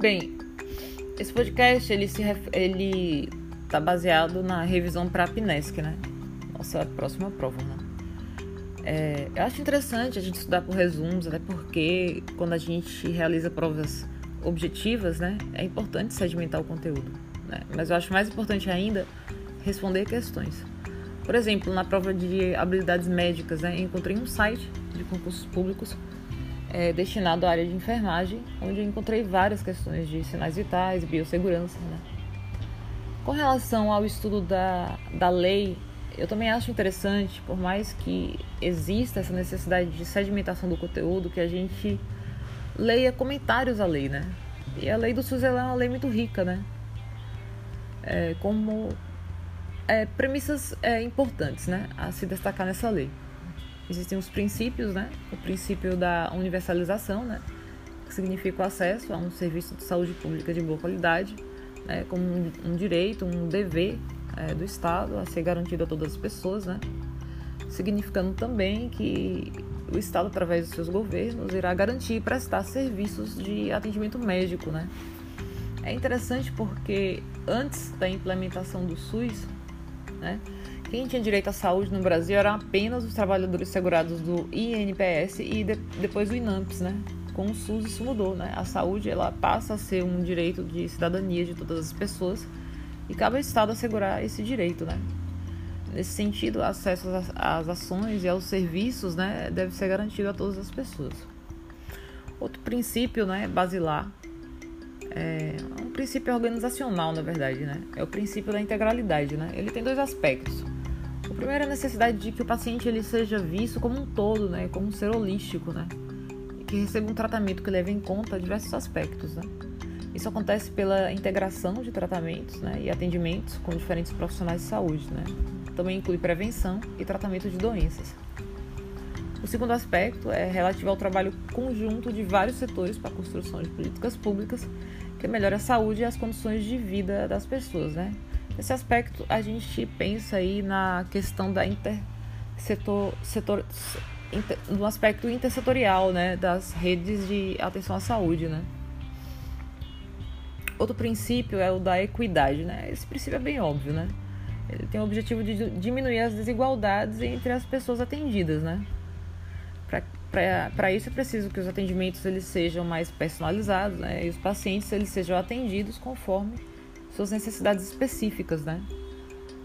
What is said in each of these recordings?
Bem, esse podcast ele se ele tá baseado na revisão para a PNESC, né? Nossa próxima prova, né? É, eu acho interessante a gente estudar por resumos, até porque quando a gente realiza provas objetivas, né, é importante sedimentar o conteúdo. Né? Mas eu acho mais importante ainda responder questões. Por exemplo, na prova de habilidades médicas, né, encontrei um site de concursos públicos é, destinado à área de enfermagem, onde eu encontrei várias questões de sinais vitais, biossegurança. Né? Com relação ao estudo da, da lei, eu também acho interessante, por mais que exista essa necessidade de sedimentação do conteúdo, que a gente leia comentários à lei, né? E a lei do SUS é uma lei muito rica, né? É, como é, premissas é, importantes, né? A se destacar nessa lei. Existem os princípios, né? O princípio da universalização, né? Que significa o acesso a um serviço de saúde pública de boa qualidade, né? Como um, um direito, um dever é, do Estado a ser garantido a todas as pessoas, né? Significando também que o Estado, através dos seus governos, irá garantir e prestar serviços de atendimento médico, né? É interessante porque antes da implementação do SUS, né? Quem tinha direito à saúde no Brasil eram apenas os trabalhadores segurados do INPS e de, depois do INAMPS, né? Com o SUS isso mudou, né? A saúde ela passa a ser um direito de cidadania de todas as pessoas e cabe ao Estado assegurar esse direito, né? Nesse sentido, acesso às ações e aos serviços, né, deve ser garantido a todas as pessoas. Outro princípio, né, basilar, é um princípio organizacional, na verdade, né? É o princípio da integralidade, né? Ele tem dois aspectos. O primeiro é a necessidade de que o paciente ele seja visto como um todo, né, como um ser holístico, né, que receba um tratamento que leve em conta diversos aspectos, né. Isso acontece pela integração de tratamentos, né, e atendimentos com diferentes profissionais de saúde, né. Também inclui prevenção e tratamento de doenças. O segundo aspecto é relativo ao trabalho conjunto de vários setores para a construção de políticas públicas que melhore a saúde e as condições de vida das pessoas, né? Nesse aspecto, a gente pensa aí na questão da setor, inter, no aspecto intersetorial, né, das redes de atenção à saúde, né. Outro princípio é o da equidade, né. Esse princípio é bem óbvio, né. Ele tem o objetivo de diminuir as desigualdades entre as pessoas atendidas, né. Para isso é preciso que os atendimentos eles sejam mais personalizados, né, e os pacientes eles sejam atendidos conforme suas necessidades específicas, né?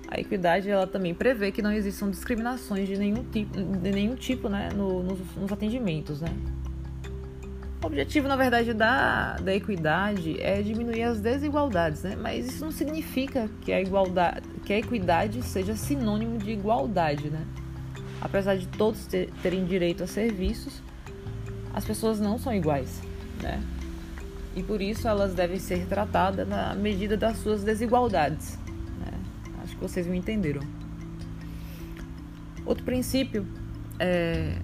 A equidade ela também prevê que não existam discriminações de nenhum tipo, de nenhum tipo né, no, nos, nos, atendimentos. Né? O objetivo, na verdade, da, da equidade é diminuir as desigualdades, né? mas isso não significa que a, igualdade, que a equidade seja sinônimo de igualdade. Né? Apesar de todos ter, terem direito a serviços, as pessoas não são iguais. Né? E por isso elas devem ser tratadas na medida das suas desigualdades. Né? Acho que vocês me entenderam. Outro princípio é,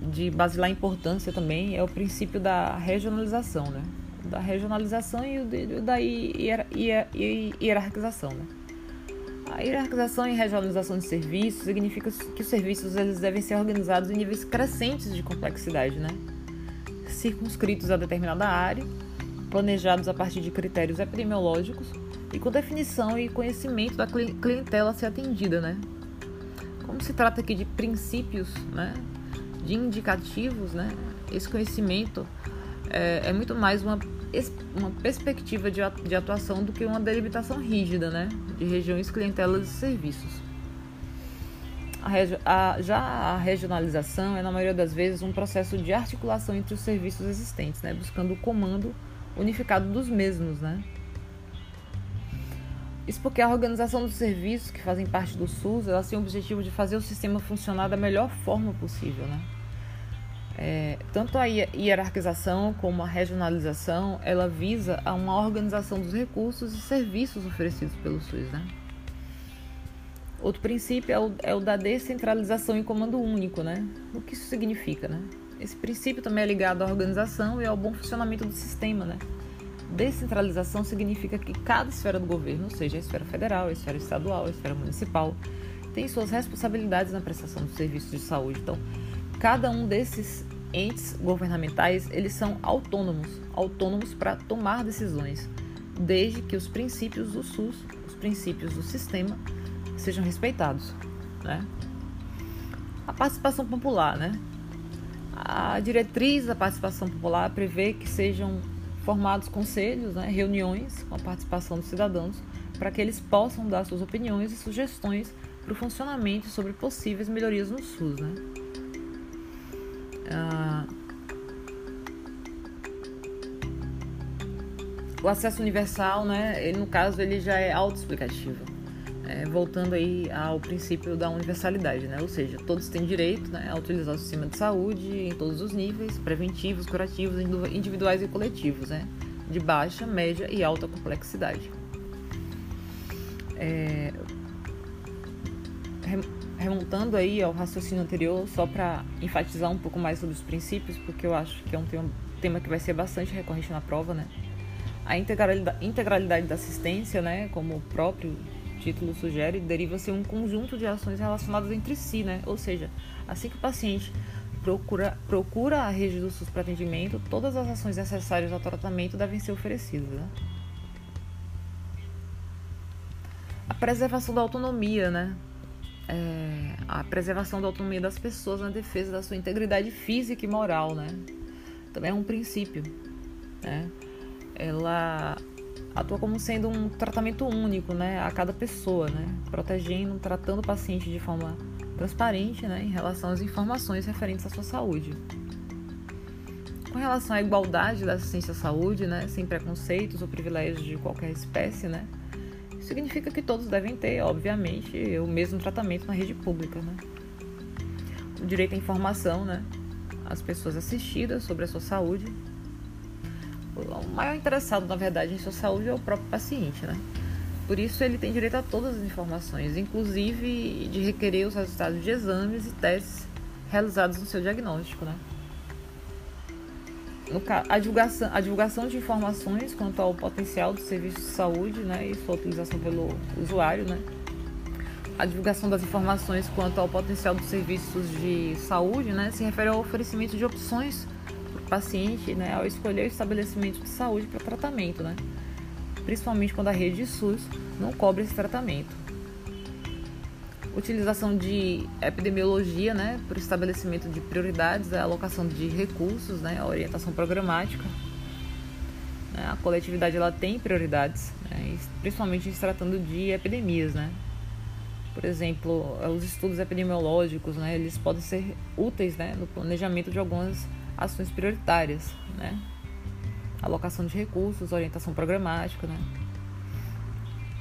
de basilar importância também é o princípio da regionalização, né? Da regionalização e o da hierarquização, né? A hierarquização e regionalização de serviços significa que os serviços eles devem ser organizados em níveis crescentes de complexidade, né? Circunscritos a determinada área planejados a partir de critérios epidemiológicos e com definição e conhecimento da clientela a ser atendida, né? Como se trata aqui de princípios, né? De indicativos, né? Esse conhecimento é, é muito mais uma, uma perspectiva de, de atuação do que uma delimitação rígida, né? De regiões, clientelas e serviços. A, a, já a regionalização é, na maioria das vezes, um processo de articulação entre os serviços existentes, né? Buscando o comando unificado dos mesmos, né? Isso porque a organização dos serviços que fazem parte do SUS, ela tem o objetivo de fazer o sistema funcionar da melhor forma possível, né? É, tanto a hierarquização como a regionalização, ela visa a uma organização dos recursos e serviços oferecidos pelo SUS, né? Outro princípio é o, é o da descentralização em comando único, né? O que isso significa, né? Esse princípio também é ligado à organização e ao bom funcionamento do sistema, né? Descentralização significa que cada esfera do governo, seja a esfera federal, a esfera estadual, a esfera municipal, tem suas responsabilidades na prestação dos serviços de saúde. Então, cada um desses entes governamentais eles são autônomos, autônomos para tomar decisões, desde que os princípios do SUS, os princípios do sistema, sejam respeitados, né? A participação popular, né? A diretriz da participação popular prevê que sejam formados conselhos, né, reuniões com a participação dos cidadãos, para que eles possam dar suas opiniões e sugestões para o funcionamento sobre possíveis melhorias no SUS. Né? Ah, o acesso universal, né, ele, no caso, ele já é autoexplicativo. É, voltando aí ao princípio da universalidade, né? ou seja, todos têm direito né, a utilizar o sistema de saúde em todos os níveis, preventivos, curativos, individuais e coletivos, né? de baixa, média e alta complexidade. É, remontando aí ao raciocínio anterior, só para enfatizar um pouco mais sobre os princípios, porque eu acho que é um tema, que vai ser bastante recorrente na prova, né? A integralidade, integralidade da assistência, né, como o próprio título sugere, deriva-se um conjunto de ações relacionadas entre si, né? Ou seja, assim que o paciente procura, procura a rede do SUS para atendimento, todas as ações necessárias ao tratamento devem ser oferecidas, né? A preservação da autonomia, né? É, a preservação da autonomia das pessoas na defesa da sua integridade física e moral, né? Também é um princípio, né? Ela atua como sendo um tratamento único, né, a cada pessoa, né, protegendo, tratando o paciente de forma transparente, né, em relação às informações referentes à sua saúde. Com relação à igualdade da assistência à saúde, né, sem preconceitos ou privilégios de qualquer espécie, né, significa que todos devem ter, obviamente, o mesmo tratamento na rede pública, né. O direito à informação, né, as pessoas assistidas sobre a sua saúde o maior interessado, na verdade, em sua saúde é o próprio paciente, né? Por isso, ele tem direito a todas as informações, inclusive de requerer os resultados de exames e testes realizados no seu diagnóstico, né? A, divulgação, a divulgação de informações quanto ao potencial do serviço de saúde né, e sua utilização pelo usuário, né? A divulgação das informações quanto ao potencial dos serviços de saúde né, se refere ao oferecimento de opções paciente né, ao escolher o estabelecimento de saúde para tratamento, né? principalmente quando a rede de SUS não cobre esse tratamento. Utilização de epidemiologia né, para o estabelecimento de prioridades, a alocação de recursos, né, a orientação programática. Né, a coletividade ela tem prioridades, né, principalmente se tratando de epidemias. Né? Por exemplo, os estudos epidemiológicos, né, eles podem ser úteis né, no planejamento de algumas ações prioritárias, né? Alocação de recursos, orientação programática, né?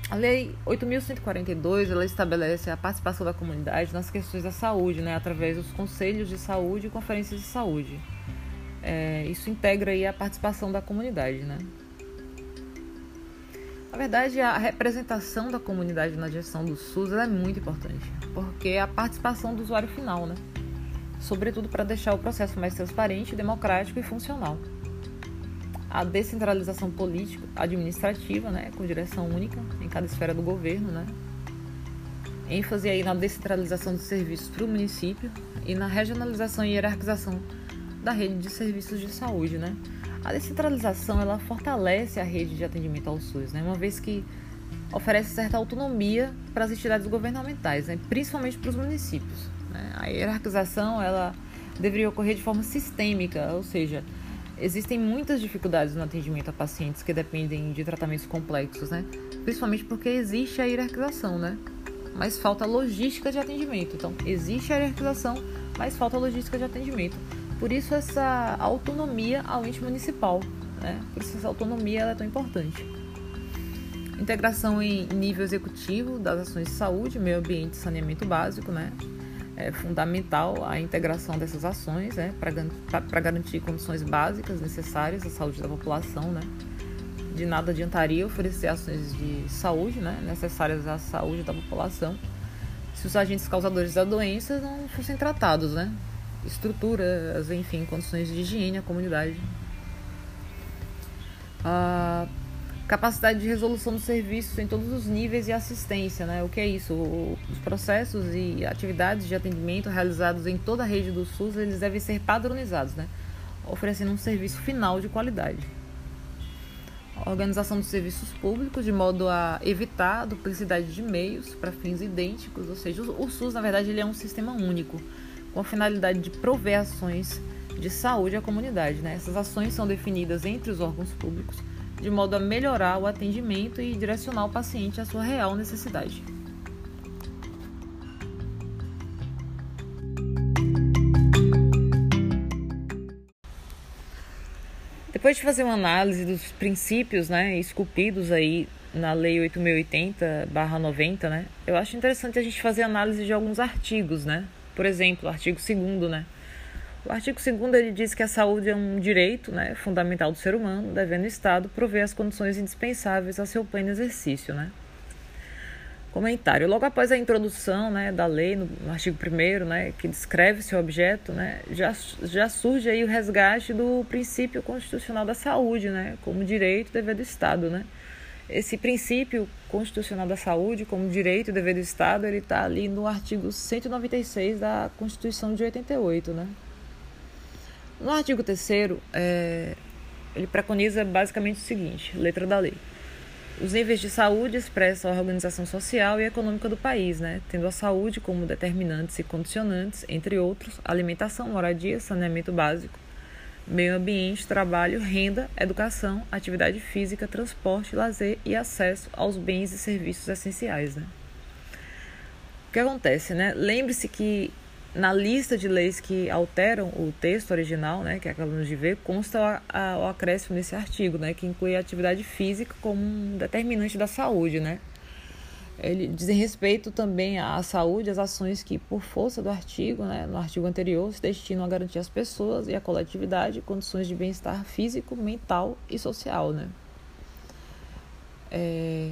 A Lei 8.142 ela estabelece a participação da comunidade nas questões da saúde, né, através dos conselhos de saúde e conferências de saúde. É, isso integra aí a participação da comunidade, né? Na verdade, a representação da comunidade na gestão do SUS é muito importante, porque é a participação do usuário final, né? Sobretudo para deixar o processo mais transparente, democrático e funcional. A descentralização política, administrativa, né, com direção única em cada esfera do governo, né, ênfase aí na descentralização dos serviços para o município e na regionalização e hierarquização da rede de serviços de saúde, né. A descentralização ela fortalece a rede de atendimento ao SUS, né, uma vez que oferece certa autonomia para as entidades governamentais, né, principalmente para os municípios. Né? A hierarquização ela deveria ocorrer de forma sistêmica, ou seja, existem muitas dificuldades no atendimento a pacientes que dependem de tratamentos complexos, né? Principalmente porque existe a hierarquização, né? Mas falta logística de atendimento. Então, existe a hierarquização, mas falta logística de atendimento. Por isso essa autonomia ao ente municipal, né? Por isso essa autonomia é tão importante. Integração em nível executivo das ações de saúde, meio ambiente e saneamento básico, né? É fundamental a integração dessas ações né, para garantir condições básicas necessárias à saúde da população. Né. De nada adiantaria oferecer ações de saúde né, necessárias à saúde da população se os agentes causadores da doença não fossem tratados. Né. Estruturas, enfim, condições de higiene à comunidade. Ah, capacidade de resolução dos serviços em todos os níveis e assistência, né? O que é isso? Os processos e atividades de atendimento realizados em toda a rede do SUS, eles devem ser padronizados, né? Oferecendo um serviço final de qualidade. Organização dos serviços públicos de modo a evitar a duplicidade de meios para fins idênticos, ou seja, o SUS, na verdade, ele é um sistema único, com a finalidade de prover ações de saúde à comunidade, né? Essas ações são definidas entre os órgãos públicos de modo a melhorar o atendimento e direcionar o paciente à sua real necessidade. Depois de fazer uma análise dos princípios né, esculpidos aí na Lei 8080-90, né, eu acho interessante a gente fazer análise de alguns artigos, né? Por exemplo, o artigo 2 né? O artigo 2 ele diz que a saúde é um direito né, fundamental do ser humano, devendo o Estado prover as condições indispensáveis ao seu pleno exercício. Né? Comentário. Logo após a introdução né, da lei, no, artigo 1 né, que descreve seu objeto, né, já, já surge aí o resgate do princípio constitucional da saúde, né, como direito e dever do Estado. Né? Esse princípio constitucional da saúde, como direito e dever do Estado, ele está ali no artigo 196 da Constituição de 88, né? No artigo 3 é, ele preconiza basicamente o seguinte, letra da lei. Os níveis de saúde expressam a organização social e econômica do país, né? tendo a saúde como determinantes e condicionantes, entre outros, alimentação, moradia, saneamento básico, meio ambiente, trabalho, renda, educação, atividade física, transporte, lazer e acesso aos bens e serviços essenciais. Né? O que acontece? Né? Lembre-se que na lista de leis que alteram o texto original, né, que acabamos de ver, consta a, o acréscimo nesse artigo, né, que inclui a atividade física como um determinante da saúde, né. Ele diz respeito também à saúde, as ações que, por força do artigo, né, no artigo anterior, se destinam a garantir às pessoas e à coletividade condições de bem-estar físico, mental e social, né. É,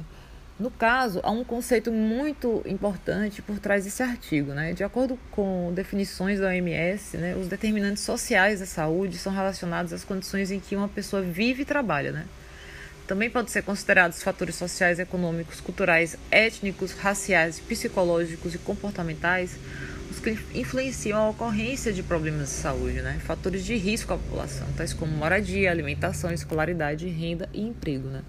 no caso, há um conceito muito importante por trás desse artigo. Né? De acordo com definições da OMS, né, os determinantes sociais da saúde são relacionados às condições em que uma pessoa vive e trabalha. Né? Também podem ser considerados fatores sociais, econômicos, culturais, étnicos, raciais, psicológicos e comportamentais os que influenciam a ocorrência de problemas de saúde, né? fatores de risco à população, tais como moradia, alimentação, escolaridade, renda e emprego. Né?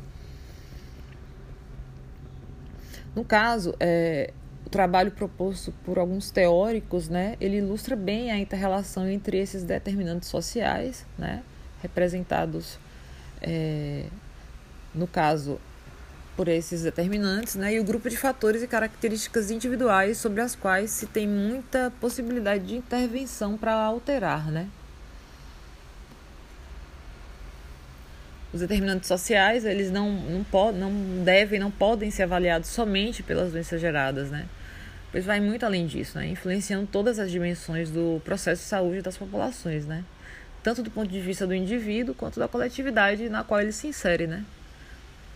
No caso, é, o trabalho proposto por alguns teóricos, né, ele ilustra bem a interrelação entre esses determinantes sociais, né, representados, é, no caso, por esses determinantes, né, e o grupo de fatores e características individuais sobre as quais se tem muita possibilidade de intervenção para alterar, né. Os determinantes sociais, eles não, não, pod, não devem, não podem ser avaliados somente pelas doenças geradas, né? Pois vai muito além disso, né? Influenciando todas as dimensões do processo de saúde das populações, né? Tanto do ponto de vista do indivíduo quanto da coletividade na qual ele se insere, né?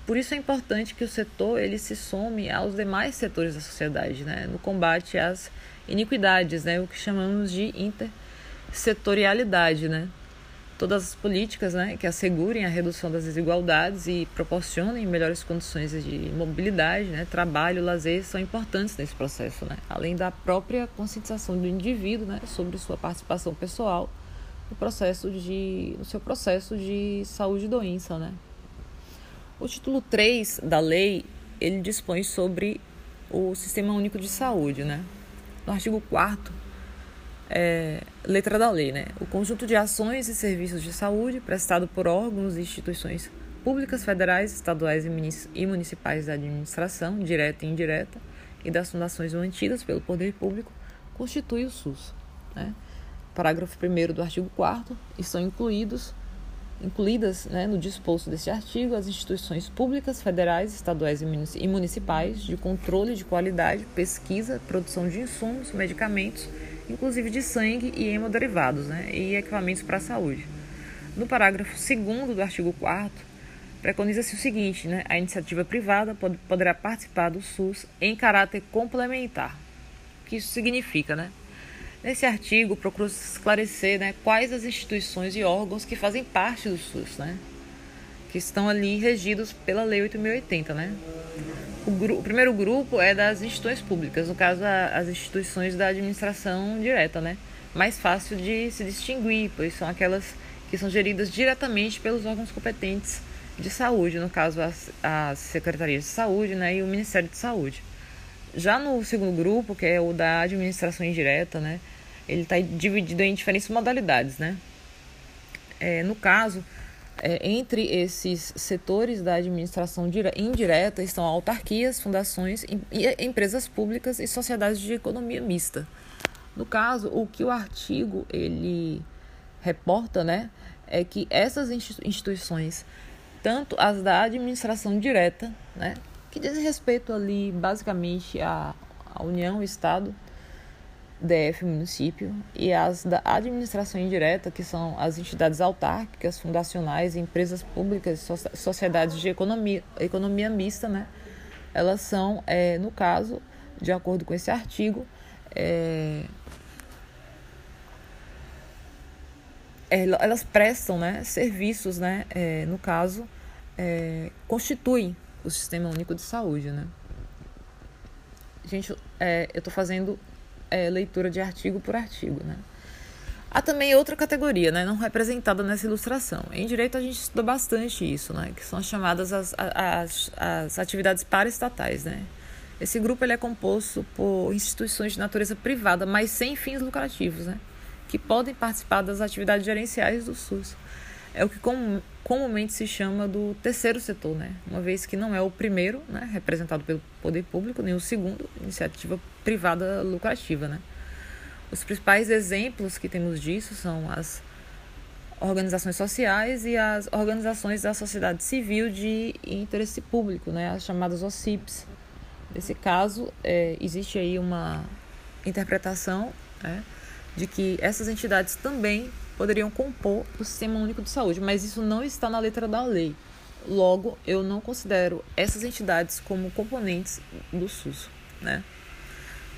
Por isso é importante que o setor ele se some aos demais setores da sociedade, né? No combate às iniquidades, né? O que chamamos de intersetorialidade, né? Todas as políticas né, que assegurem a redução das desigualdades e proporcionem melhores condições de mobilidade, né, trabalho, lazer, são importantes nesse processo, né, além da própria conscientização do indivíduo né, sobre sua participação pessoal no, processo de, no seu processo de saúde e doença. Né. O título 3 da lei ele dispõe sobre o Sistema Único de Saúde. Né. No artigo 4 é, letra da lei, né? O conjunto de ações e serviços de saúde prestado por órgãos e instituições públicas, federais, estaduais e municipais da administração, direta e indireta, e das fundações mantidas pelo poder público, constitui o SUS. Né? Parágrafo 1 do artigo 4 estão incluídos incluídas né, no disposto deste artigo as instituições públicas, federais, estaduais e municipais de controle de qualidade, pesquisa, produção de insumos, medicamentos inclusive de sangue e hemoderivados né, e equipamentos para a saúde. No parágrafo 2 do artigo 4 preconiza-se o seguinte, né, a iniciativa privada pode, poderá participar do SUS em caráter complementar. O que isso significa, né? Nesse artigo, procuro esclarecer né, quais as instituições e órgãos que fazem parte do SUS, né? que estão ali regidos pela Lei 8.080, né? O, gru o, primeiro grupo é das instituições públicas, no caso, a, as instituições da administração direta, né? Mais fácil de se distinguir, pois são aquelas que são geridas diretamente pelos órgãos competentes de saúde, no caso, as, as secretarias de saúde né? e o Ministério de Saúde. Já no segundo grupo, que é o da administração indireta, né? Ele está dividido em diferentes modalidades, né? É, no caso, é, entre esses setores da administração indireta estão autarquias, fundações, empresas públicas e sociedades de economia mista. No caso, o que o artigo ele reporta, né, é que essas instituições, tanto as da administração direta, né, que dizem respeito ali basicamente à, à União, Estado, DF, município, e as da administração indireta, que são as entidades autárquicas, fundacionais, empresas públicas, sociedades de economia, economia mista, né? Elas são, é, no caso, de acordo com esse artigo, é, elas prestam né, serviços, né, é, no caso, é, constituem o Sistema Único de Saúde. Né? Gente, é, eu estou fazendo é, leitura de artigo por artigo, né? Há também outra categoria, né, não representada nessa ilustração. Em direito a gente estuda bastante isso, né, que são as chamadas as, as, as atividades paraestatais, né. Esse grupo ele é composto por instituições de natureza privada, mas sem fins lucrativos, né, que podem participar das atividades gerenciais do SUS. É o que com, comumente se chama do terceiro setor, né, uma vez que não é o primeiro, né, representado pelo poder público, nem o segundo, iniciativa privada lucrativa, né? Os principais exemplos que temos disso são as organizações sociais e as organizações da sociedade civil de interesse público, né? As chamadas OCIPs. Nesse caso, é, existe aí uma interpretação né, de que essas entidades também poderiam compor o Sistema Único de Saúde, mas isso não está na letra da lei. Logo, eu não considero essas entidades como componentes do SUS, né?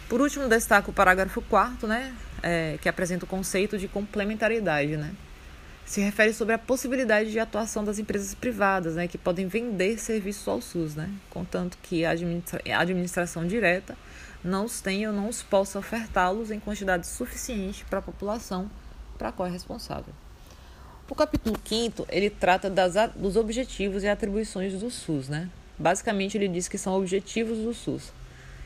Por último, destaco o parágrafo 4 né, é, que apresenta o conceito de complementariedade. Né? Se refere sobre a possibilidade de atuação das empresas privadas, né, que podem vender serviços ao SUS, né, contanto que a, administra a administração direta não os tenha ou não os possa ofertá-los em quantidade suficiente para a população para a qual é responsável. O capítulo 5 ele trata das, dos objetivos e atribuições do SUS. Né? Basicamente, ele diz que são objetivos do SUS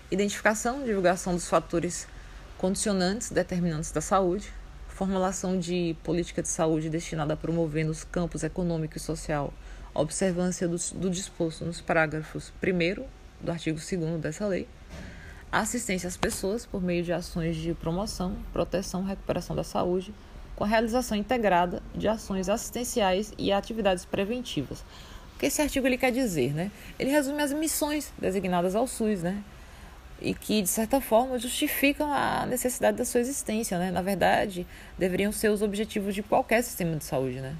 identificação divulgação dos fatores condicionantes determinantes da saúde, formulação de política de saúde destinada a promover nos campos econômico e social a observância do, do disposto nos parágrafos 1 do artigo 2 dessa lei, assistência às pessoas por meio de ações de promoção, proteção e recuperação da saúde, com a realização integrada de ações assistenciais e atividades preventivas. O que esse artigo ele quer dizer, né? Ele resume as missões designadas ao SUS, né? e que, de certa forma, justificam a necessidade da sua existência. Né? Na verdade, deveriam ser os objetivos de qualquer sistema de saúde. Né?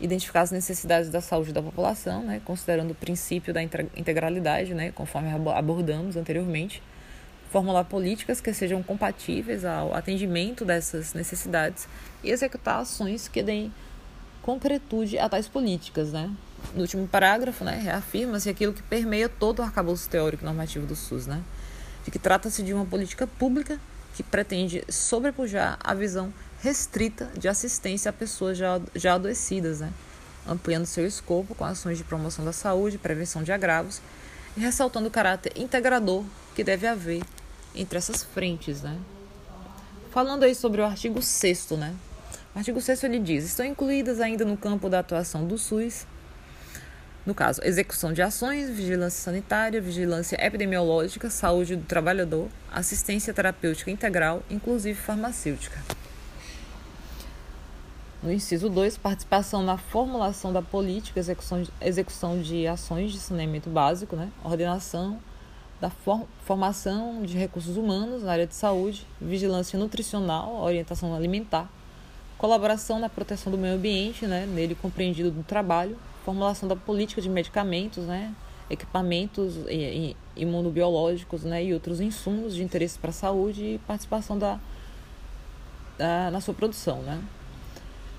Identificar as necessidades da saúde da população, né? considerando o princípio da integralidade, né? conforme abordamos anteriormente. Formular políticas que sejam compatíveis ao atendimento dessas necessidades e executar ações que deem concretude a tais políticas. Né? No último parágrafo, né, reafirma-se aquilo que permeia todo o arcabouço teórico normativo do SUS, né? de que trata-se de uma política pública que pretende sobrepujar a visão restrita de assistência a pessoas já, já adoecidas, né? ampliando seu escopo com ações de promoção da saúde, prevenção de agravos e ressaltando o caráter integrador que deve haver entre essas frentes. Né? Falando aí sobre o artigo 6 né? O artigo 6 ele diz: estão incluídas ainda no campo da atuação do SUS no caso, execução de ações, vigilância sanitária, vigilância epidemiológica, saúde do trabalhador, assistência terapêutica integral, inclusive farmacêutica. No inciso 2, participação na formulação da política, execução, execução de ações de saneamento básico, né? ordenação da for, formação de recursos humanos na área de saúde, vigilância nutricional, orientação alimentar, colaboração na proteção do meio ambiente, né? nele compreendido do trabalho, formulação da política de medicamentos, né, equipamentos imunobiológicos né, e outros insumos de interesse para a saúde e participação da, da, na sua produção. Né.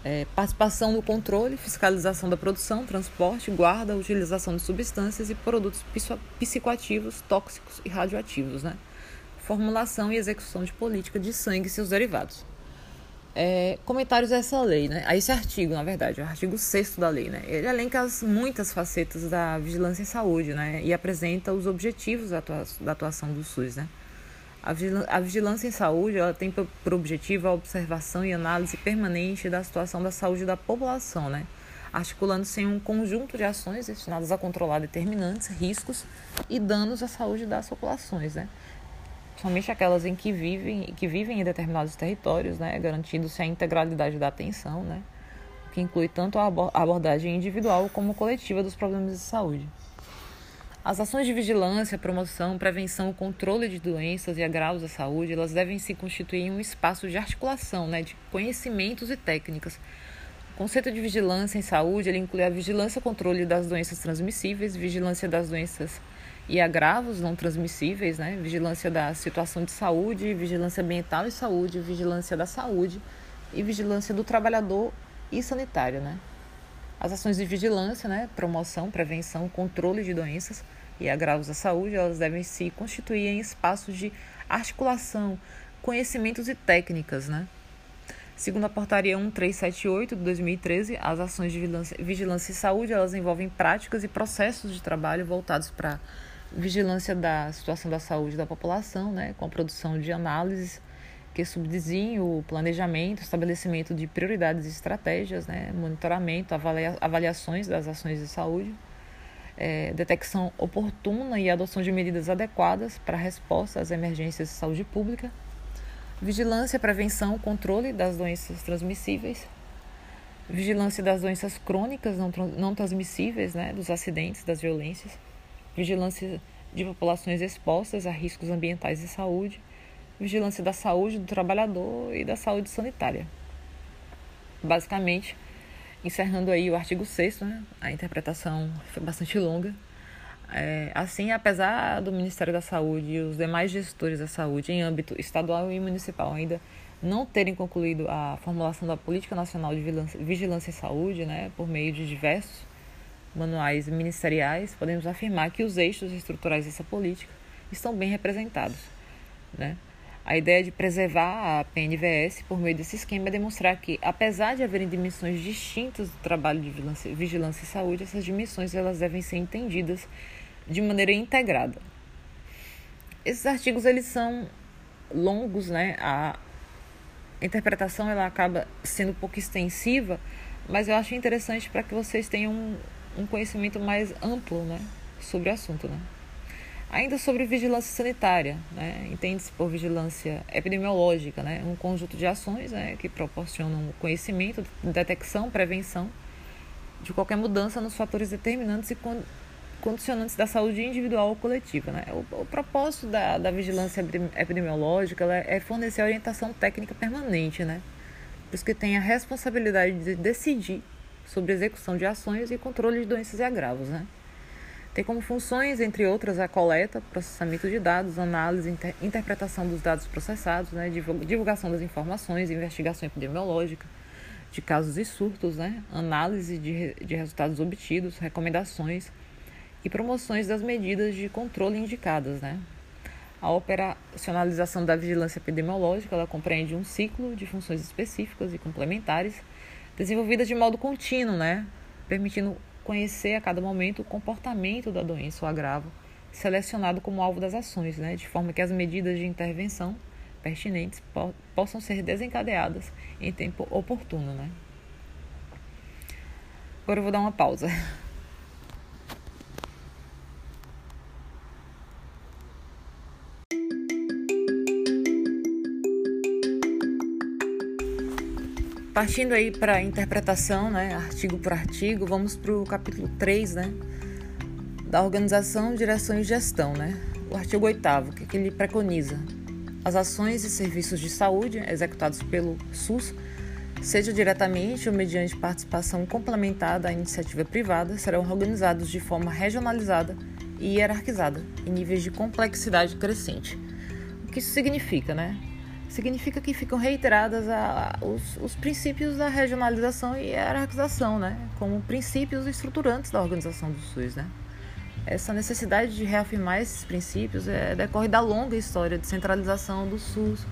É, participação no controle, fiscalização da produção, transporte, guarda, utilização de substâncias e produtos psicoativos, tóxicos e radioativos, né? Formulação e execução de política de sangue e seus derivados. É, comentários a essa lei, né? A esse artigo, na verdade, o artigo 6 da lei, né? Ele elenca as muitas facetas da vigilância em saúde, né? E apresenta os objetivos da, da atuação do SUS, né? A vigilância em saúde ela tem por objetivo a observação e análise permanente da situação da saúde da população, né? articulando-se em um conjunto de ações destinadas a controlar determinantes riscos e danos à saúde das populações, né? somente aquelas em que vivem, que vivem em determinados territórios, né? garantindo-se a integralidade da atenção, né? que inclui tanto a abordagem individual como coletiva dos problemas de saúde. As ações de vigilância, promoção, prevenção, controle de doenças e agravos à saúde, elas devem se constituir em um espaço de articulação, né, de conhecimentos e técnicas. O conceito de vigilância em saúde, ele inclui a vigilância e controle das doenças transmissíveis, vigilância das doenças e agravos não transmissíveis, né, vigilância da situação de saúde, vigilância ambiental e saúde, vigilância da saúde e vigilância do trabalhador e sanitário, né. As ações de vigilância, né, promoção, prevenção, controle de doenças e agravos à saúde, elas devem se constituir em espaços de articulação, conhecimentos e técnicas, né? Segundo a portaria 1378 de 2013, as ações de vigilância, vigilância e saúde, elas envolvem práticas e processos de trabalho voltados para vigilância da situação da saúde da população, né, com a produção de análises que subdizem o planejamento, estabelecimento de prioridades e estratégias, né, monitoramento, avalia, avaliações das ações de saúde, é, detecção oportuna e adoção de medidas adequadas para resposta às emergências de saúde pública, vigilância, prevenção, controle das doenças transmissíveis, vigilância das doenças crônicas não, não transmissíveis, né, dos acidentes, das violências, vigilância de populações expostas a riscos ambientais e saúde, vigilância da saúde do trabalhador e da saúde sanitária. Basicamente, encerrando aí o artigo 6 né, a interpretação foi bastante longa. É, assim, apesar do Ministério da Saúde e os demais gestores da saúde em âmbito estadual e municipal ainda não terem concluído a formulação da Política Nacional de Vigilância, em Saúde, né, por meio de diversos manuais ministeriais, podemos afirmar que os eixos estruturais dessa política estão bem representados. Né? A ideia de preservar a PNVS por meio desse esquema é demonstrar que, apesar de haverem dimensões distintas do trabalho de vigilância, e saúde, essas dimensões elas devem ser entendidas de maneira integrada. Esses artigos eles são longos, né? A interpretação ela acaba sendo um pouco extensiva, mas eu acho interessante para que vocês tenham um, um conhecimento mais amplo, né, sobre o assunto, né? Ainda sobre vigilância sanitária, né? entende-se por vigilância epidemiológica, né? um conjunto de ações né? que proporcionam conhecimento, detecção, prevenção de qualquer mudança nos fatores determinantes e condicionantes da saúde individual ou coletiva. Né? O, o propósito da, da vigilância epidemiológica é fornecer orientação técnica permanente, né? por isso que tem a responsabilidade de decidir sobre execução de ações e controle de doenças e agravos. Né? Tem como funções, entre outras, a coleta, processamento de dados, análise, inter interpretação dos dados processados, né, divulgação das informações, investigação epidemiológica de casos e surtos, né, análise de, de resultados obtidos, recomendações e promoções das medidas de controle indicadas. Né. A operacionalização da vigilância epidemiológica ela compreende um ciclo de funções específicas e complementares desenvolvidas de modo contínuo, né, permitindo conhecer a cada momento o comportamento da doença ou agravo selecionado como alvo das ações, né, de forma que as medidas de intervenção pertinentes po possam ser desencadeadas em tempo oportuno. Né. Agora eu vou dar uma pausa. Partindo aí para interpretação, né, artigo por artigo, vamos para o capítulo 3, né, da organização, direção e gestão, né? O artigo 8 o que, que ele preconiza? As ações e serviços de saúde executados pelo SUS, seja diretamente ou mediante participação complementar da iniciativa privada, serão organizados de forma regionalizada e hierarquizada, em níveis de complexidade crescente. O que isso significa, né? Significa que ficam reiteradas a, a, os, os, princípios da regionalização e hierarquização, né? como princípios estruturantes da organização do SUS. Né? Essa necessidade de reafirmar esses princípios é, decorre da longa história de centralização do SUS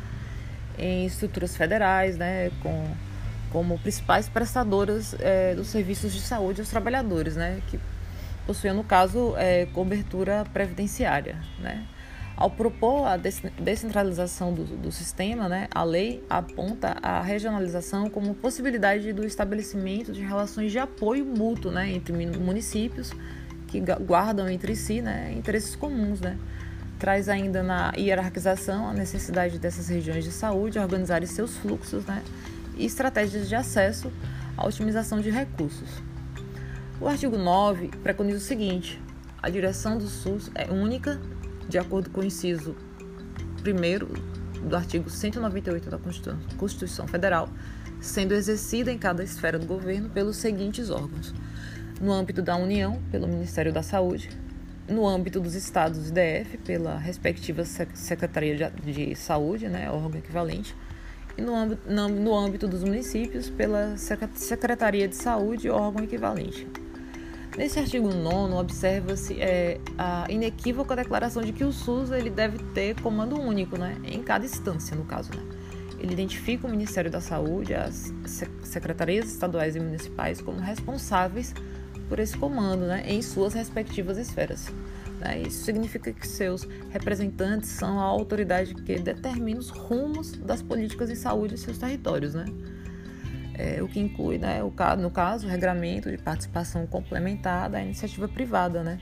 em estruturas federais, né? com, como principais prestadoras é, dos serviços de saúde aos trabalhadores, né? que possuíam, no caso, é, cobertura previdenciária. Né? Ao propor a descentralização do, do, sistema, né, a lei aponta a regionalização como possibilidade do estabelecimento de relações de apoio mútuo né, entre municípios que guardam entre si né, interesses comuns. Né. Traz ainda na hierarquização a necessidade dessas regiões de saúde organizarem seus fluxos né, e estratégias de acesso à otimização de recursos. O artigo 9 preconiza o seguinte: a direção do SUS é única de acordo com o inciso 1 do artigo 198 da Constituição Federal, sendo exercida em cada esfera do governo pelos seguintes órgãos: no âmbito da União, pelo Ministério da Saúde, no âmbito dos estados DF, pela respectiva Secretaria de Saúde, né, órgão equivalente, e no âmbito, no âmbito dos municípios, pela Secretaria de Saúde, órgão equivalente. Nesse artigo 9 observa-se é, a inequívoca declaração de que o SUS ele deve ter comando único, né, em cada instância, no caso. Né. Ele identifica o Ministério da Saúde, as secretarias estaduais e municipais como responsáveis por esse comando né, em suas respectivas esferas. Né. Isso significa que seus representantes são a autoridade que determina os rumos das políticas de saúde em seus territórios. Né é, o que inclui, né, o, no caso, o regramento de participação complementar da iniciativa privada, né?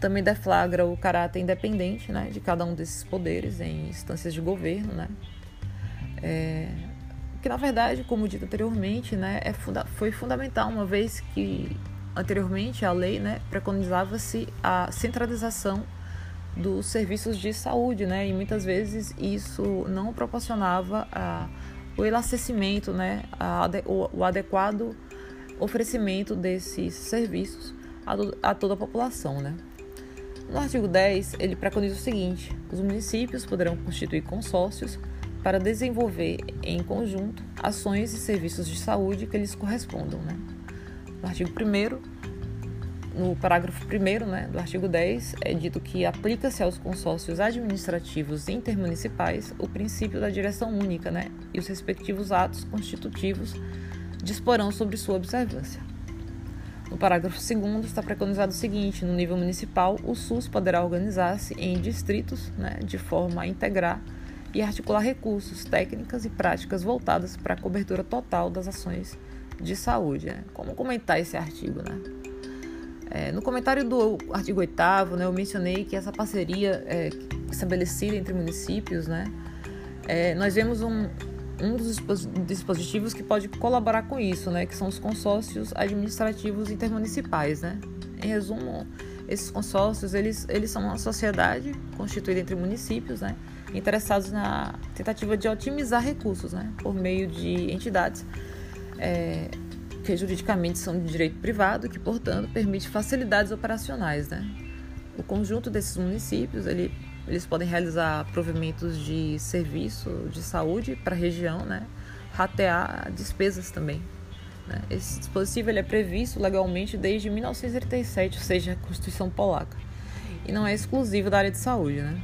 Também deflagra o caráter independente né, de cada um desses poderes em instâncias de governo, né? É, que, na verdade, como dito anteriormente, né, é funda foi fundamental, uma vez que anteriormente a lei né, preconizava-se a centralização dos serviços de saúde, né, e muitas vezes isso não proporcionava a o elastecimento, né, o, adequado oferecimento desses serviços a, a toda a população. Né. No artigo 10, ele preconiza o seguinte: os municípios poderão constituir consórcios para desenvolver em conjunto ações e serviços de saúde que lhes correspondam. Né. No artigo 1, no parágrafo 1 né, do artigo 10, é dito que aplica-se aos consórcios administrativos intermunicipais o princípio da direção única né, e os respectivos atos constitutivos disporão sobre sua observância. No parágrafo 2 está preconizado o seguinte: no nível municipal, o SUS poderá organizar-se em distritos né, de forma a integrar e articular recursos, técnicas e práticas voltadas para a cobertura total das ações de saúde. Né? Como comentar esse artigo? Né? É, no comentário do artigo 8 né, eu mencionei que essa parceria é, estabelecida entre municípios, né, é, nós vemos um, um dos dispositivos que pode colaborar com isso, né, que são os consórcios administrativos intermunicipais. Né. Em resumo, esses consórcios eles, eles são uma sociedade constituída entre municípios, né, interessados na tentativa de otimizar recursos, né, por meio de entidades é, que juridicamente são de direito privado, que, portanto, permite facilidades operacionais. Né? O conjunto desses municípios, ele, eles podem realizar provimentos de serviço de saúde para a região, né? ratear despesas também. Né? Esse dispositivo ele é previsto legalmente desde 1987, ou seja, a Constituição Polaca, e não é exclusivo da área de saúde. Né?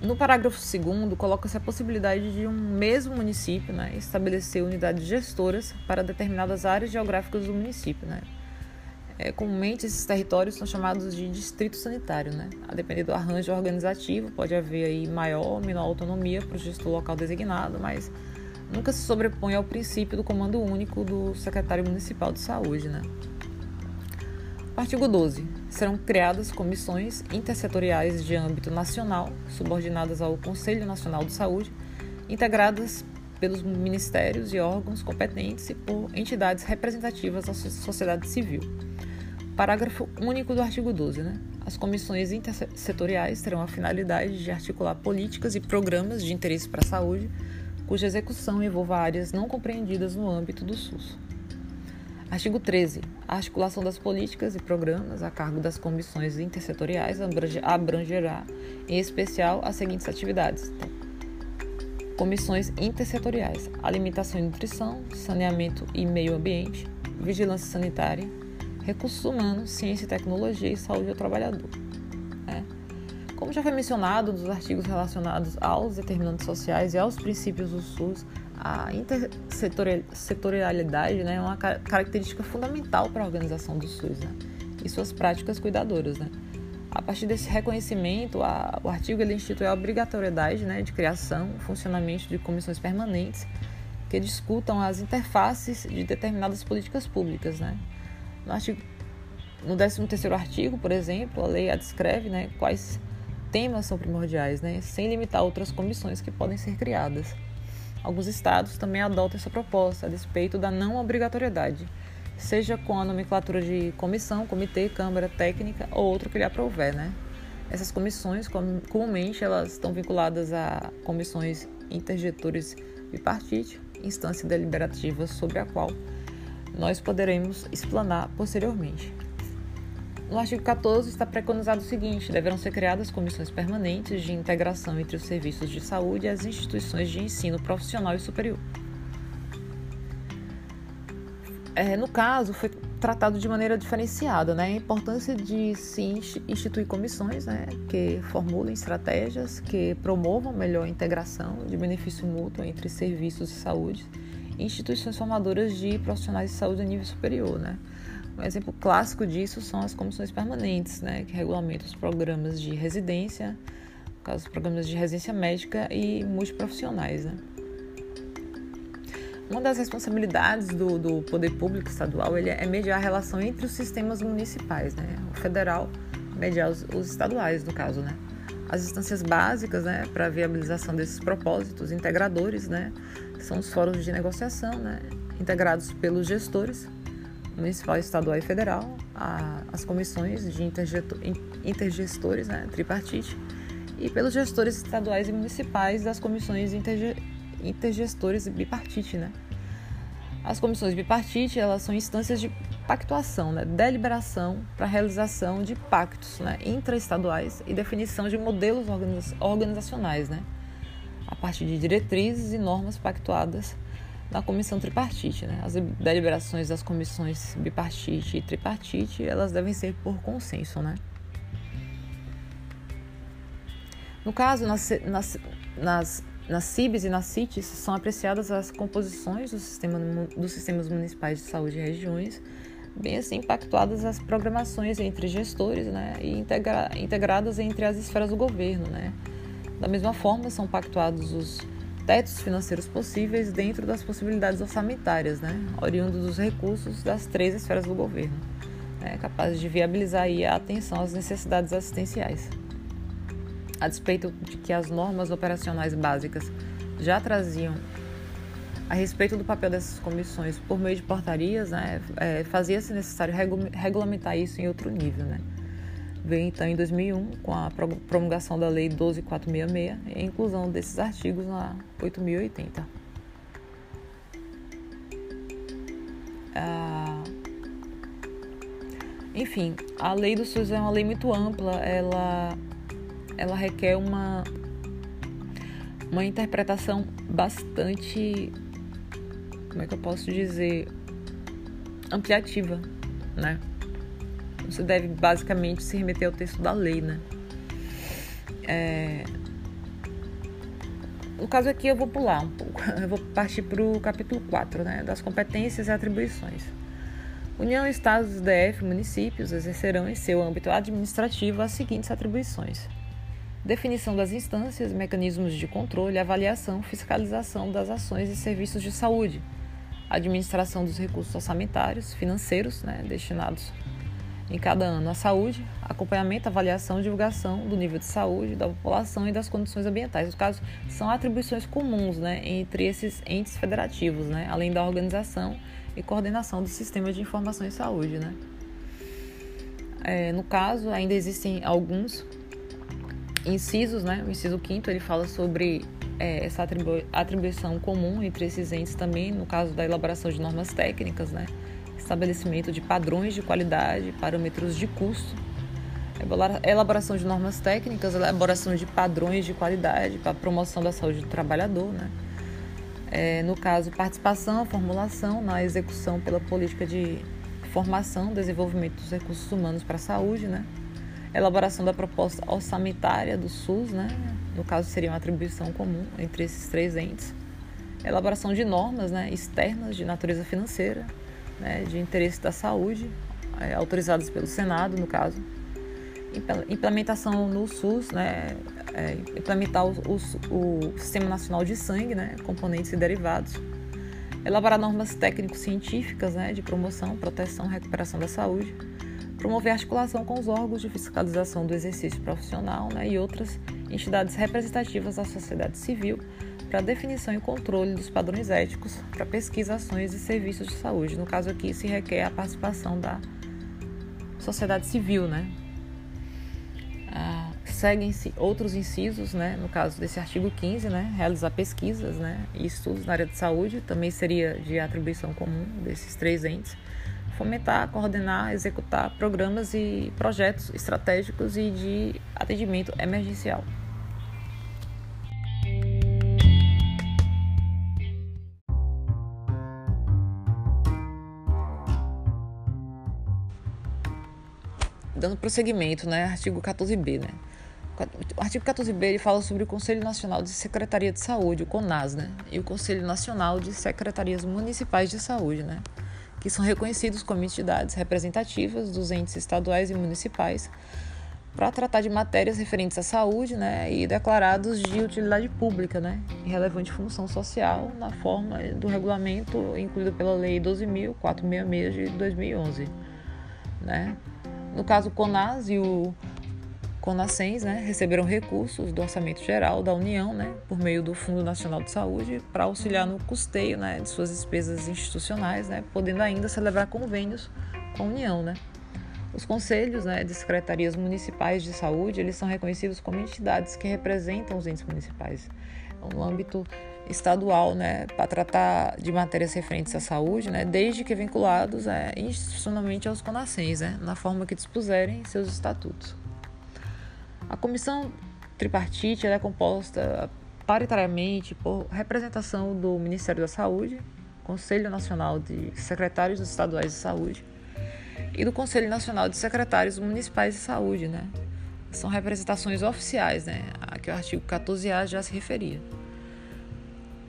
No parágrafo 2 coloca-se a possibilidade de um mesmo município né, estabelecer unidades gestoras para determinadas áreas geográficas do município. Né. É, comumente, esses territórios são chamados de distrito sanitário. Né. A depender do arranjo organizativo, pode haver aí maior ou menor autonomia para o gestor local designado, mas nunca se sobrepõe ao princípio do comando único do secretário municipal de saúde. Né. Artigo 12. Serão criadas comissões intersetoriais de âmbito nacional, subordinadas ao Conselho Nacional de Saúde, integradas pelos ministérios e órgãos competentes e por entidades representativas da sociedade civil. Parágrafo único do artigo 12. Né? As comissões intersetoriais terão a finalidade de articular políticas e programas de interesse para a saúde, cuja execução envolva áreas não compreendidas no âmbito do SUS. Artigo 13. A articulação das políticas e programas a cargo das comissões intersetoriais abrangerá, em especial, as seguintes atividades. Comissões intersetoriais, alimentação e nutrição, saneamento e meio ambiente, vigilância sanitária, recursos humanos, ciência e tecnologia e saúde do trabalhador. Né? Como já foi mencionado nos artigos relacionados aos determinantes sociais e aos princípios do SUS, a intersetorialidade né, é uma característica fundamental para a organização do SUS né, e suas práticas cuidadoras. Né. A partir desse reconhecimento, a, o artigo ele institui a obrigatoriedade né, de criação e funcionamento de comissões permanentes que discutam as interfaces de determinadas políticas públicas. Né. No, artigo, no 13º artigo, por exemplo, a lei a descreve né, quais temas são primordiais, né, sem limitar outras comissões que podem ser criadas. Alguns estados também adotam essa proposta a despeito da não obrigatoriedade, seja com a nomenclatura de comissão, comitê, câmara técnica ou outro que lhe aprouver, né? Essas comissões, comumente, elas estão vinculadas a comissões intergetores bipartite, instância deliberativa sobre a qual nós poderemos explanar posteriormente. No artigo 14 está preconizado o seguinte: deverão ser criadas comissões permanentes de integração entre os serviços de saúde e as instituições de ensino profissional e superior. É, no caso, foi tratado de maneira diferenciada né? a importância de se instituir comissões né? que formulem estratégias que promovam melhor integração de benefício mútuo entre serviços de saúde e instituições formadoras de profissionais de saúde a nível superior. Né? Um exemplo clássico disso são as comissões permanentes, né, que regulamentam os programas de residência, no caso, os programas de residência médica e multiprofissionais. Né. Uma das responsabilidades do, do poder público estadual ele é mediar a relação entre os sistemas municipais, né, o federal mediar os, os estaduais, no caso, né. As instâncias básicas né, para a viabilização desses propósitos integradores né, são os fóruns de negociação, né, integrados pelos gestores municipal, estadual e federal, a, as comissões de intergestores, né, tripartite, e pelos gestores estaduais e municipais das comissões interge, intergestores bipartite, né. As comissões bipartite, elas são instâncias de pactuação, né, deliberação para realização de pactos né, intraestaduais e definição de modelos organizacionais, né, a partir de diretrizes e normas pactuadas na comissão tripartite. Né? As deliberações das comissões bipartite e tripartite, elas devem ser por consenso. Né? No caso, nas, nas, nas, nas CIBs e nas CITES são apreciadas as composições do sistema, dos sistemas municipais de saúde e regiões, bem assim impactuadas as programações entre gestores né, e integra, integradas entre as esferas do governo. Né? Da mesma forma, são pactuados os tetos financeiros possíveis dentro das possibilidades orçamentárias, né, oriundos dos recursos das três esferas do governo, né, capazes de viabilizar a atenção às necessidades assistenciais. A despeito de que as normas operacionais básicas já traziam a respeito do papel dessas comissões por meio de portarias, né, é, fazia-se necessário regulamentar isso em outro nível, né então em 2001 com a promulgação da Lei 12466 e a inclusão desses artigos na 8080. Ah, enfim, a lei do SUS é uma lei muito ampla, ela, ela requer uma, uma interpretação bastante, como é que eu posso dizer, ampliativa, né? Você deve basicamente se remeter ao texto da lei, né? É... No caso aqui eu vou pular um pouco, eu vou partir para o capítulo 4, né? Das competências e atribuições. União, Estados, DF, municípios exercerão em seu âmbito administrativo as seguintes atribuições: definição das instâncias, mecanismos de controle, avaliação, fiscalização das ações e serviços de saúde, administração dos recursos orçamentários, financeiros, né, destinados em cada ano a saúde, acompanhamento, avaliação, divulgação do nível de saúde da população e das condições ambientais. Os casos são atribuições comuns né, entre esses entes federativos, né, além da organização e coordenação do sistema de informação em saúde. Né. É, no caso, ainda existem alguns incisos, né? o inciso quinto ele fala sobre é, essa atribu atribuição comum entre esses entes também, no caso da elaboração de normas técnicas, né? Estabelecimento de padrões de qualidade, parâmetros de custo, elaboração de normas técnicas, elaboração de padrões de qualidade para promoção da saúde do trabalhador, né? É, no caso, participação, formulação na execução pela política de formação, desenvolvimento dos recursos humanos para a saúde, né? Elaboração da proposta orçamentária do SUS, né? No caso, seria uma atribuição comum entre esses três entes. Elaboração de normas né, externas de natureza financeira, né, de interesse da saúde, é, autorizadas pelo Senado, no caso. Implementação no SUS, né, é, implementar o, o, o, Sistema Nacional de Sangue, né, componentes e derivados, elaborar normas técnico-científicas né, de promoção, proteção e recuperação da saúde, promover articulação com os órgãos de fiscalização do exercício profissional né, e outras entidades representativas da sociedade civil para definição e controle dos padrões éticos para pesquisa, ações e serviços de saúde. No caso aqui, se requer a participação da sociedade civil, né, seguem-se outros incisos, né, no caso desse artigo 15, né, realizar pesquisas né, e estudos na área de saúde, também seria de atribuição comum desses três entes, fomentar, coordenar, executar programas e projetos estratégicos e de atendimento emergencial. Dando prosseguimento, né, artigo 14b, né, o artigo 14b ele fala sobre o Conselho Nacional de Secretaria de Saúde, o CONAS, né? E o Conselho Nacional de Secretarias Municipais de Saúde, né? Que são reconhecidos como entidades representativas dos entes estaduais e municipais para tratar de matérias referentes à saúde, né? E declarados de utilidade pública, né? E relevante função social na forma do regulamento incluído pela Lei 12.466 de 2011, né? No caso, o CONAS e o Conascens né, receberam recursos do Orçamento Geral da União, né, por meio do Fundo Nacional de Saúde, para auxiliar no custeio né, de suas despesas institucionais, né, podendo ainda celebrar convênios com a União. Né. Os conselhos né, de secretarias municipais de saúde eles são reconhecidos como entidades que representam os entes municipais no âmbito estadual, né, para tratar de matérias referentes à saúde, né, desde que vinculados é, institucionalmente aos CONASENS, né, na forma que dispuserem seus estatutos. A comissão tripartite é composta paritariamente por representação do Ministério da Saúde, Conselho Nacional de Secretários Estaduais de Saúde e do Conselho Nacional de Secretários Municipais de Saúde, né? São representações oficiais, né? A que o artigo 14A já se referia.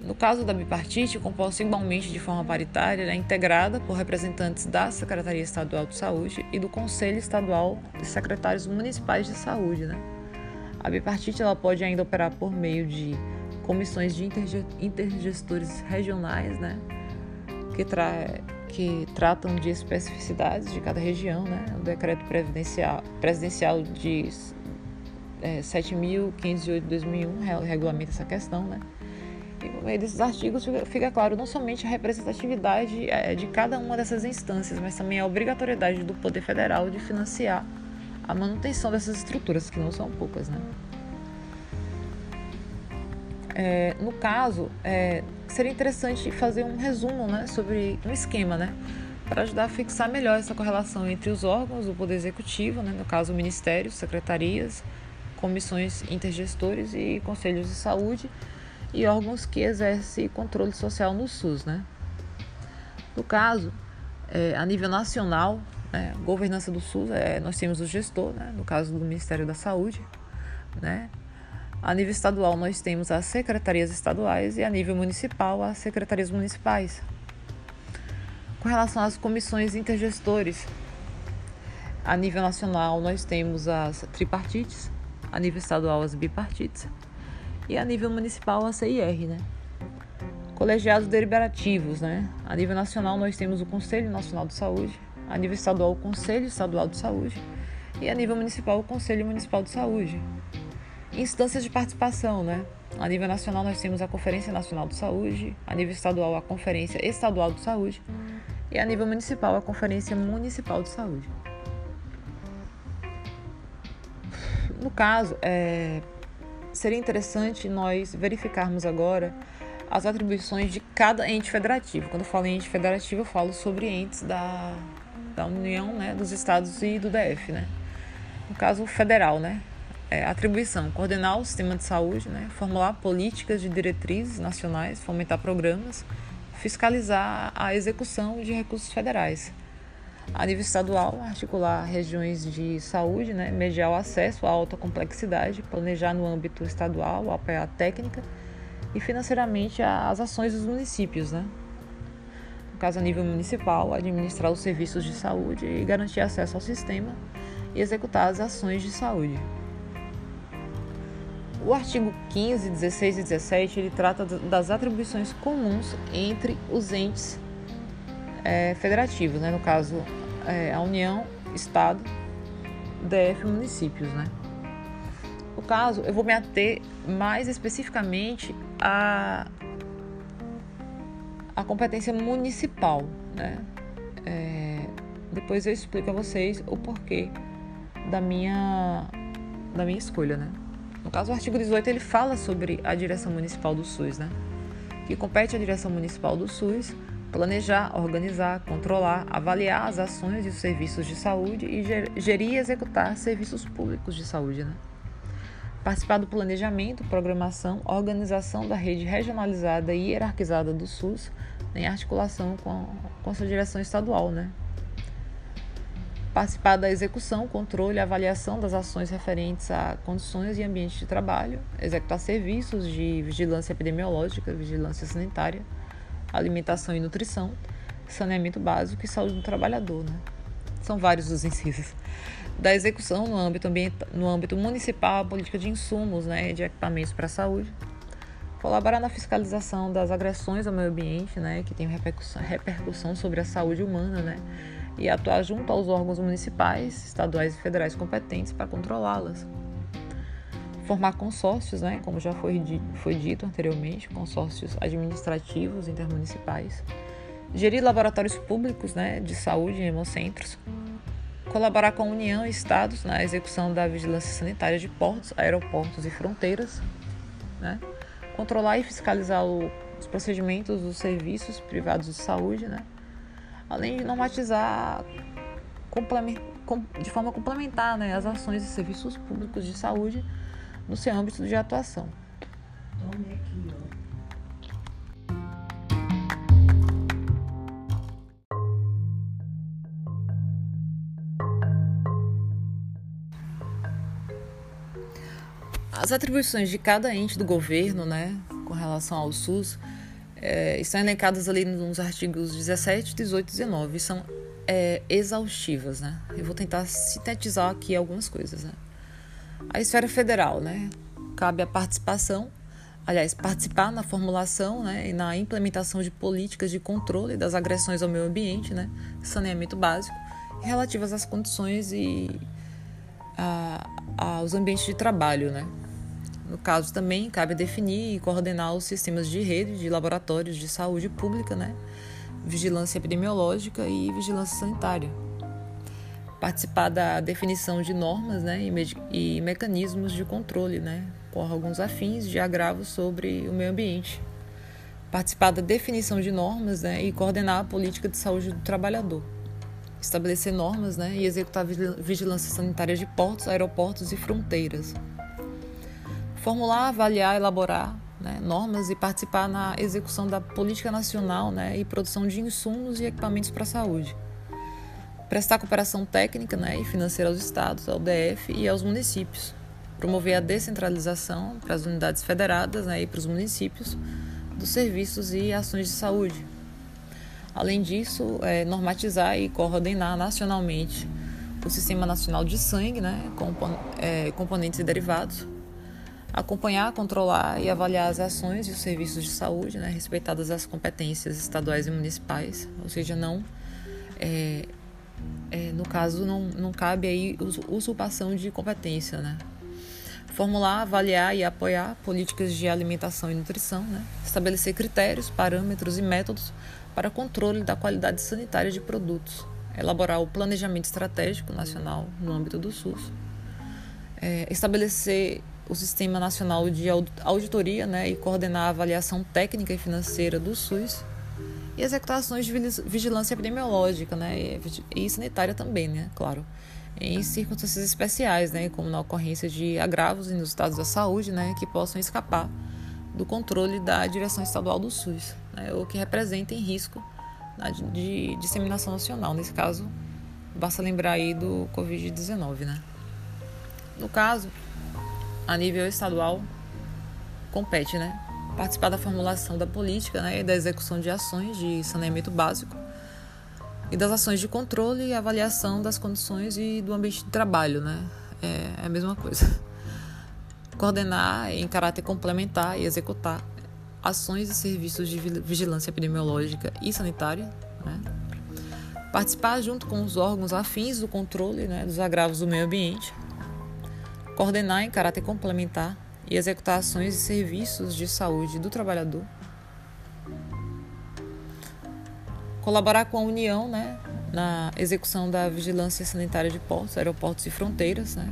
No caso da bipartite, composta igualmente de forma paritária, é integrada por representantes da Secretaria Estadual de Saúde e do Conselho Estadual de Secretários Municipais de Saúde. Né? A bipartite ela pode ainda operar por meio de comissões de intergestores regionais, né? que, tra que tratam de especificidades de cada região. Né? O decreto presidencial de é, 7.508 de 2001 regulamenta essa questão. Né? Meio desses artigos fica, claro não somente a representatividade é, de cada uma dessas instâncias, mas também a obrigatoriedade do Poder Federal de financiar a manutenção dessas estruturas, que não são poucas. Né? É, no caso, é, seria interessante fazer um resumo né, sobre um esquema, né, para ajudar a fixar melhor essa correlação entre os órgãos do Poder Executivo, né, no caso, ministérios, secretarias, comissões intergestores e conselhos de saúde e órgãos que exercem controle social no SUS. Né? No caso, é, a nível nacional, né, governança do SUS, é, nós temos o gestor, né, no caso do Ministério da Saúde. Né? A nível estadual, nós temos as secretarias estaduais e a nível municipal, as secretarias municipais. Com relação às comissões intergestores, a nível nacional, nós temos as tripartites, a nível estadual, as bipartites e a nível municipal a CIR, né? Colegiados deliberativos, né? A nível nacional nós temos o Conselho Nacional de Saúde, a nível estadual o Conselho Estadual de Saúde e a nível municipal o Conselho Municipal de Saúde. Instâncias de participação, né? A nível nacional nós temos a Conferência Nacional de Saúde, a nível estadual a Conferência Estadual de Saúde e a nível municipal a Conferência Municipal de Saúde. No caso, é, seria interessante nós verificarmos agora as atribuições de cada ente federativo. Quando eu falo em ente federativo, eu falo sobre entes da, da União, né, dos estados e do DF, né? no caso federal, né? É, atribuição, coordenar o sistema de saúde, né? formular políticas de diretrizes nacionais, fomentar programas, fiscalizar a execução de recursos federais. A nível estadual, articular regiões de saúde, né? mediar o acesso à alta complexidade, planejar no âmbito estadual, apoiar a técnica e financeiramente as ações dos municípios. Né? No caso, a nível municipal, administrar os serviços de saúde e garantir acesso ao sistema e executar as ações de saúde. O artigo 15, 16 e 17 ele trata das atribuições comuns entre os entes é, federativos, né? no caso é, a União, Estado, DF municípios. Né? No caso, eu vou me ater mais especificamente à, à competência municipal. Né? É, depois eu explico a vocês o porquê da minha, da minha escolha. Né? No caso, o artigo 18 ele fala sobre a direção municipal do SUS, né? Que compete à direção municipal do SUS planejar, organizar, controlar, avaliar as ações e os serviços de saúde e gerir e executar serviços públicos de saúde, né? Participar do planejamento, programação, organização da rede regionalizada e hierarquizada do SUS em articulação com, com a sua direção estadual, né? participar da execução, controle e avaliação das ações referentes a condições e ambiente de trabalho, executar serviços de vigilância epidemiológica, vigilância sanitária, alimentação e nutrição, saneamento básico e saúde do trabalhador. Né? São vários os incisos. Da execução no âmbito, no âmbito municipal, política de insumos, né, de equipamentos para a saúde, colaborar na fiscalização das agressões ao meio ambiente, né, que tem repercussão, repercussão sobre a saúde humana, né, e atuar junto aos órgãos municipais, estaduais e federais competentes para controlá-las. Formar consórcios, né, como já foi, foi dito anteriormente, consórcios administrativos intermunicipais. Gerir laboratórios públicos né, de saúde em hemocentros. Colaborar com a União e Estados na execução da vigilância sanitária de portos, aeroportos e fronteiras. Né? Controlar e fiscalizar o, os procedimentos dos serviços privados de saúde, né? além de normatizar de forma complementar né, as ações e serviços públicos de saúde no seu âmbito de atuação. As atribuições de cada ente do governo, né, com relação ao SUS, é, estão elencadas ali nos artigos 17, 18 e 19 e são é, exaustivas, né? Eu vou tentar sintetizar aqui algumas coisas, né? A esfera federal, né? Cabe a participação, aliás, participar na formulação né, e na implementação de políticas de controle das agressões ao meio ambiente, né? Saneamento básico, relativas às condições e a, aos ambientes de trabalho, né? No caso também, cabe definir e coordenar os sistemas de rede de laboratórios de saúde pública, né? vigilância epidemiológica e vigilância sanitária. Participar da definição de normas né? e, e mecanismos de controle, né? com alguns afins de agravos sobre o meio ambiente. Participar da definição de normas né? e coordenar a política de saúde do trabalhador estabelecer normas né, e executar vigilância sanitária de portos, aeroportos e fronteiras formular, avaliar, elaborar né, normas e participar na execução da política nacional né, e produção de insumos e equipamentos para a saúde. Prestar cooperação técnica né, e financeira aos estados, ao DF e aos municípios. Promover a descentralização para as unidades federadas né, e para os municípios dos serviços e ações de saúde. Além disso, é, normatizar e coordenar nacionalmente o Sistema Nacional de Sangue, né, compon é, componentes e derivados, acompanhar, controlar e avaliar as ações e os serviços de saúde, né, respeitadas as competências estaduais e municipais, ou seja, não, é, é, no caso, não, não cabe aí usurpação de competência, né. Formular, avaliar e apoiar políticas de alimentação e nutrição, né, estabelecer critérios, parâmetros e métodos para controle da qualidade sanitária de produtos, elaborar o planejamento estratégico nacional no âmbito do SUS, é, estabelecer o Sistema Nacional de Auditoria né, e coordenar a avaliação técnica e financeira do SUS e executar ações de vigilância epidemiológica né, e sanitária também, né, claro. em circunstâncias especiais, né, como na ocorrência de agravos inusitados da saúde, né, que possam escapar do controle da direção estadual do SUS, né, ou que representem risco né, de disseminação nacional. Nesse caso, basta lembrar aí do Covid-19, né. No caso, a nível estadual, compete, né, participar da formulação da política né, e da execução de ações de saneamento básico e das ações de controle e avaliação das condições e do ambiente de trabalho, né? É, é a mesma coisa. Coordenar em caráter complementar e executar ações e serviços de vigilância epidemiológica e sanitária, né? Participar junto com os órgãos afins do controle né, dos agravos do meio ambiente. Coordenar em caráter complementar e executar ações e serviços de saúde do trabalhador colaborar com a União né, na execução da vigilância sanitária de portos, aeroportos e fronteiras. Né?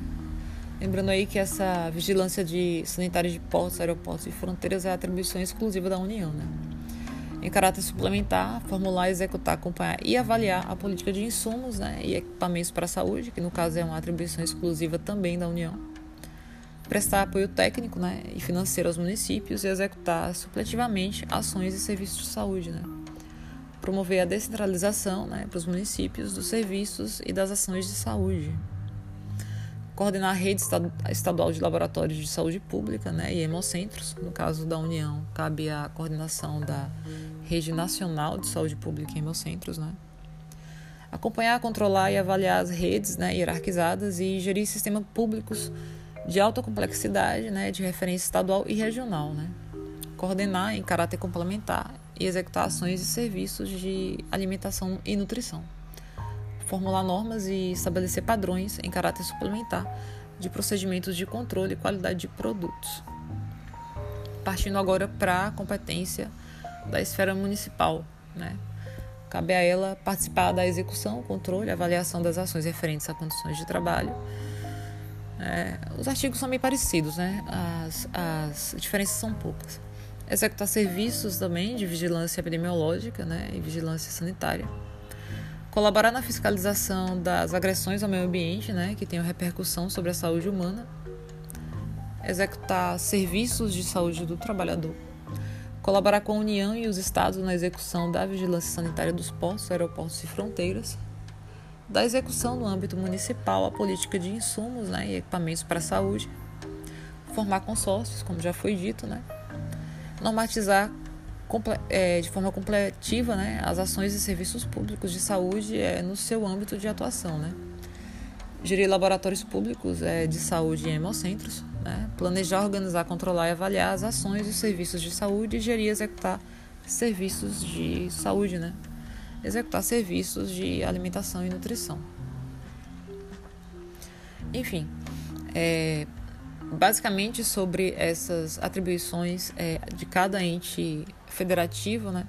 Lembrando aí que essa vigilância de sanitária de portos, aeroportos e fronteiras é atribuição exclusiva da União. Né? Em caráter suplementar, formular, executar, acompanhar e avaliar a política de insumos né, e equipamentos para a saúde, que no caso é uma atribuição exclusiva também da União. Prestar apoio técnico né, e financeiro aos municípios e executar supletivamente ações e serviços de saúde. Né? promover a descentralização né, para os municípios dos serviços e das ações de saúde, coordenar a rede estadual de laboratórios de saúde pública né, e hemocentros. No caso da União, cabe a coordenação da rede nacional de saúde pública e hemocentros. Né. Acompanhar, controlar e avaliar as redes né, hierarquizadas e gerir sistemas públicos de alta complexidade, né, de referência estadual e regional. Né. Coordenar em caráter complementar e executar ações e serviços de alimentação e nutrição. Formular normas e estabelecer padrões em caráter suplementar de procedimentos de controle e qualidade de produtos. Partindo agora para a competência da esfera municipal, né? Cabe a ela participar da execução, controle avaliação das ações referentes a condições de trabalho. É, os artigos são bem parecidos, né? As, as diferenças são poucas. Executar serviços também de vigilância epidemiológica né, e vigilância sanitária, colaborar na fiscalização das agressões ao meio ambiente, né, que tenham repercussão sobre a saúde humana, executar serviços de saúde do trabalhador, colaborar com a União e os Estados na execução da vigilância sanitária dos portos, aeroportos e fronteiras, da execução no âmbito municipal a política de insumos né, e equipamentos para a saúde, formar consórcios, como já foi dito, né, normatizar é, de forma completiva né, as ações e serviços públicos de saúde é, no seu âmbito de atuação. Né? Gerir laboratórios públicos é, de saúde em hemocentros, né? planejar, organizar, controlar e avaliar as ações e serviços de saúde e gerir e executar serviços de saúde, né? Executar serviços de alimentação e nutrição. Enfim, é, basicamente sobre essas atribuições é, de cada ente federativo, né?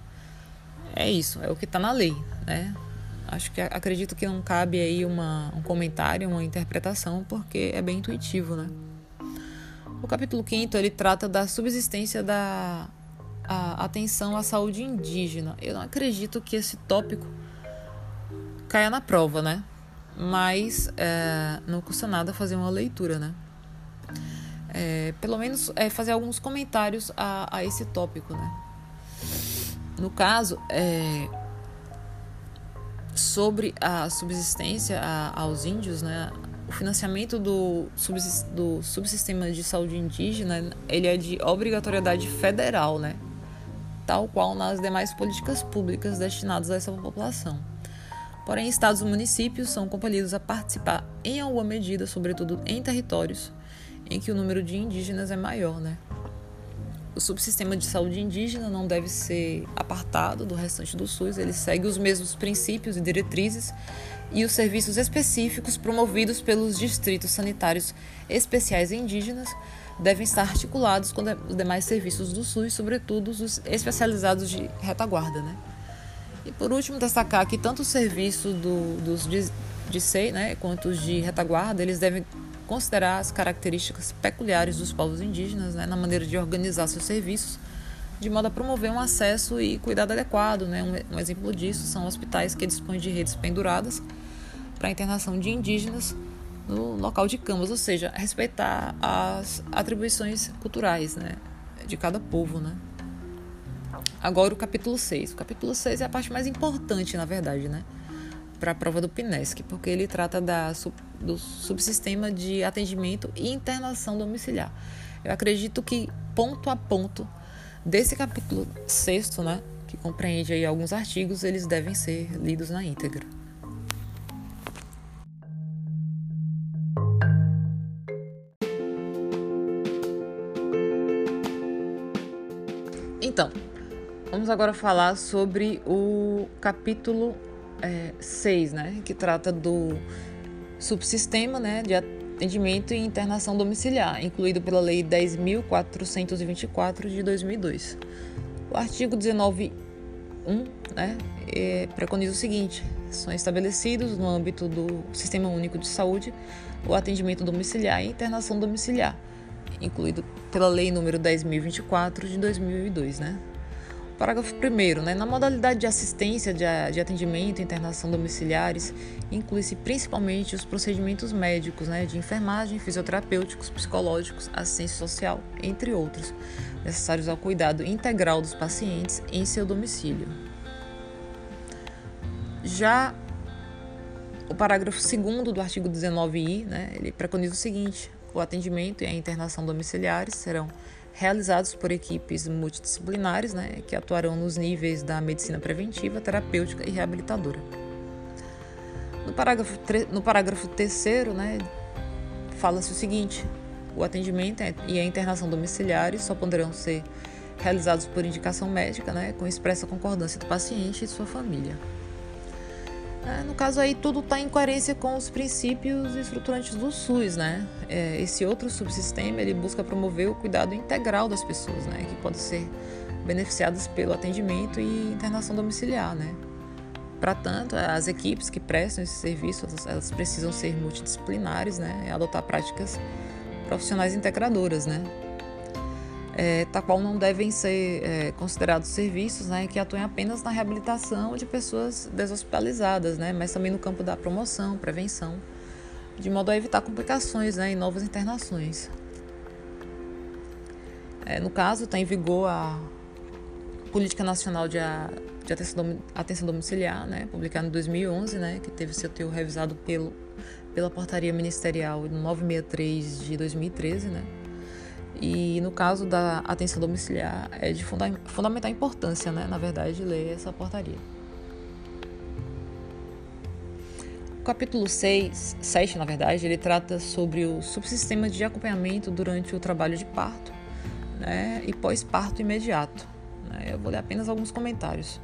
É isso, é o que está na lei, né? Acho que acredito que não cabe aí uma, um comentário, uma interpretação, porque é bem intuitivo, né? O capítulo 5 ele trata da subsistência da atenção à saúde indígena. Eu não acredito que esse tópico caia na prova, né? Mas é, não custa nada fazer uma leitura, né? é, pelo menos é, fazer alguns comentários a, a, esse tópico, né? No caso, é, sobre a subsistência a, aos índios, né? O financiamento do, subsist, do subsistema de saúde indígena, ele é de obrigatoriedade federal, né? Tal qual nas demais políticas públicas destinadas a essa população. Porém, estados e municípios são compelidos a participar em alguma medida, sobretudo em territórios em que o número de indígenas é maior, né? O subsistema de saúde indígena não deve ser apartado do restante do SUS, ele segue os mesmos princípios e diretrizes e os serviços específicos promovidos pelos distritos sanitários especiais indígenas devem estar articulados com os demais serviços do SUS, sobretudo os especializados de retaguarda, né? E por último, destacar que tanto o serviço do, dos de, de SEI, né, quanto os de retaguarda, eles devem considerar as características peculiares dos povos indígenas né, na maneira de organizar seus serviços, de modo a promover um acesso e cuidado adequado. Né? Um, um exemplo disso são hospitais que dispõem de redes penduradas para a internação de indígenas no local de camas, ou seja, respeitar as atribuições culturais né, de cada povo. Né? Agora o capítulo 6. O capítulo 6 é a parte mais importante, na verdade, né? Para a prova do PINESC, porque ele trata da, do subsistema de atendimento e internação domiciliar. Eu acredito que ponto a ponto desse capítulo 6, né, que compreende aí alguns artigos, eles devem ser lidos na íntegra. Vamos agora falar sobre o capítulo 6, é, né, que trata do subsistema né, de atendimento e internação domiciliar, incluído pela Lei 10.424 de 2002. O artigo 19.1 né, é, preconiza o seguinte: são estabelecidos no âmbito do Sistema Único de Saúde o atendimento domiciliar e internação domiciliar, incluído pela Lei número 10.024 de 2002, né? Parágrafo 1. Né, na modalidade de assistência de, de atendimento e internação domiciliares, inclui-se principalmente os procedimentos médicos, né, de enfermagem, fisioterapêuticos, psicológicos, assistência social, entre outros, necessários ao cuidado integral dos pacientes em seu domicílio. Já o parágrafo 2 do artigo 19i, né, ele preconiza o seguinte: o atendimento e a internação domiciliares serão realizados por equipes multidisciplinares, né, que atuarão nos níveis da medicina preventiva, terapêutica e reabilitadora. No parágrafo, no parágrafo terceiro, né, fala-se o seguinte: o atendimento e a internação domiciliares só poderão ser realizados por indicação médica, né, com expressa concordância do paciente e de sua família. É, no caso aí, tudo está em coerência com os princípios estruturantes do SUS, né? É, esse outro subsistema, ele busca promover o cuidado integral das pessoas, né? Que podem ser beneficiadas pelo atendimento e internação domiciliar, né? Para tanto, as equipes que prestam esse serviço, elas precisam ser multidisciplinares, né? E adotar práticas profissionais integradoras, né? É, tal qual não devem ser é, considerados serviços né, que atuem apenas na reabilitação de pessoas deshospitalizadas, né, mas também no campo da promoção, prevenção, de modo a evitar complicações né, e novas internações. É, no caso, está em vigor a Política Nacional de, a, de atenção, Domiciliar, né, publicada em 2011, né, que teve seu teu revisado pelo, pela Portaria Ministerial 963 de 2013, né, e no caso da atenção domiciliar, é de funda fundamental importância, né, na verdade, ler essa portaria. O capítulo 6, 7, na verdade, ele trata sobre o subsistema de acompanhamento durante o trabalho de parto né, e pós-parto imediato. Né. Eu vou ler apenas alguns comentários.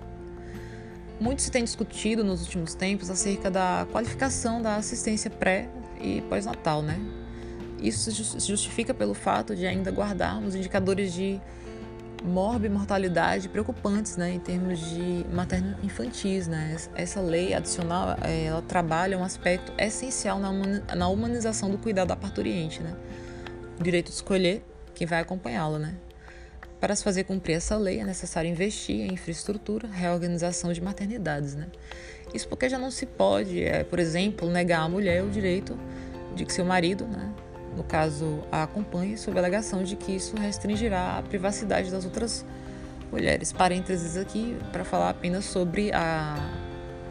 Muito se tem discutido nos últimos tempos acerca da qualificação da assistência pré e pós-natal, né? Isso se justifica pelo fato de ainda guardarmos indicadores de morbimortalidade preocupantes né, em termos de materno-infantis. Né? Essa lei adicional é, ela trabalha um aspecto essencial na humanização do cuidado da parturiente. Né? O direito de escolher quem vai acompanhá-la. Né? Para se fazer cumprir essa lei, é necessário investir em infraestrutura, reorganização de maternidades. Né? Isso porque já não se pode, é, por exemplo, negar à mulher o direito de que seu marido né, no caso, a acompanhe, sob a alegação de que isso restringirá a privacidade das outras mulheres. Parênteses aqui para falar apenas sobre a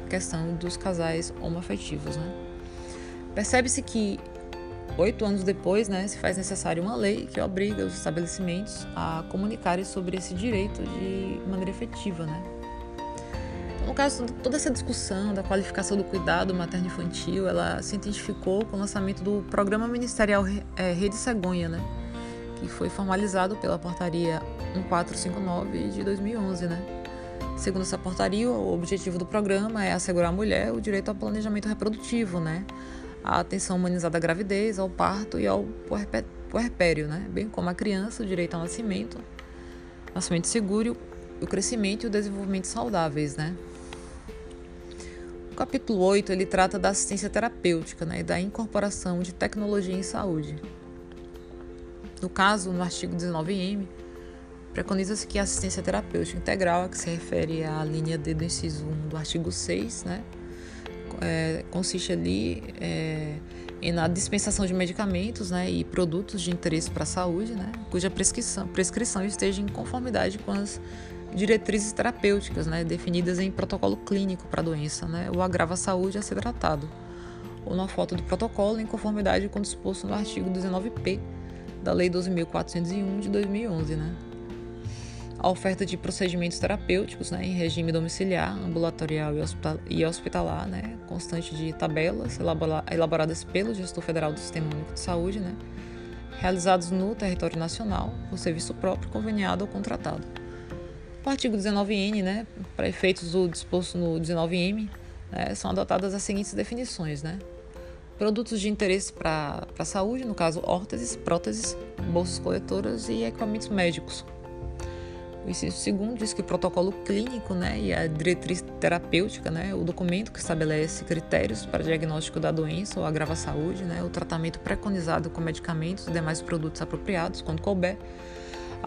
questão dos casais homoafetivos. Né? Percebe-se que oito anos depois, né, se faz necessária uma lei que obriga os estabelecimentos a comunicarem sobre esse direito de maneira efetiva, né? No caso, toda essa discussão da qualificação do cuidado materno-infantil, ela se identificou com o lançamento do Programa Ministerial é, Rede Cegonha, né? que foi formalizado pela Portaria 1459 de 2011. Né? Segundo essa portaria, o objetivo do programa é assegurar à mulher o direito ao planejamento reprodutivo, né? a atenção humanizada à gravidez, ao parto e ao puerpério, né? bem como a criança, o direito ao nascimento, nascimento seguro, o crescimento e o desenvolvimento saudáveis. Né? O capítulo 8 ele trata da assistência terapêutica né, e da incorporação de tecnologia em saúde. No caso, no artigo 19M, preconiza-se que a assistência terapêutica integral, a que se refere à linha D do inciso 1 do artigo 6, né, é, consiste ali é, na dispensação de medicamentos né, e produtos de interesse para a saúde, né, cuja prescrição, prescrição esteja em conformidade com as diretrizes terapêuticas né, definidas em protocolo clínico para a doença, né, ou agrava a saúde a ser tratado, ou na foto do protocolo em conformidade com o disposto no artigo 19p da Lei 12.401 de 2011. Né a oferta de procedimentos terapêuticos né, em regime domiciliar, ambulatorial e hospitalar, né, constante de tabelas elaboradas pelo gestor federal do Sistema Único de Saúde, né, realizados no território nacional por serviço próprio, conveniado ou contratado. O artigo 19N, né, para efeitos do disposto no 19M, né, são adotadas as seguintes definições, né? Produtos de interesse para a saúde, no caso órteses, próteses, bolsas coletoras e equipamentos médicos, o inciso segundo diz que o protocolo clínico né, e a diretriz terapêutica, né, o documento que estabelece critérios para diagnóstico da doença ou agrava a saúde, né, o tratamento preconizado com medicamentos e demais produtos apropriados, quando couber,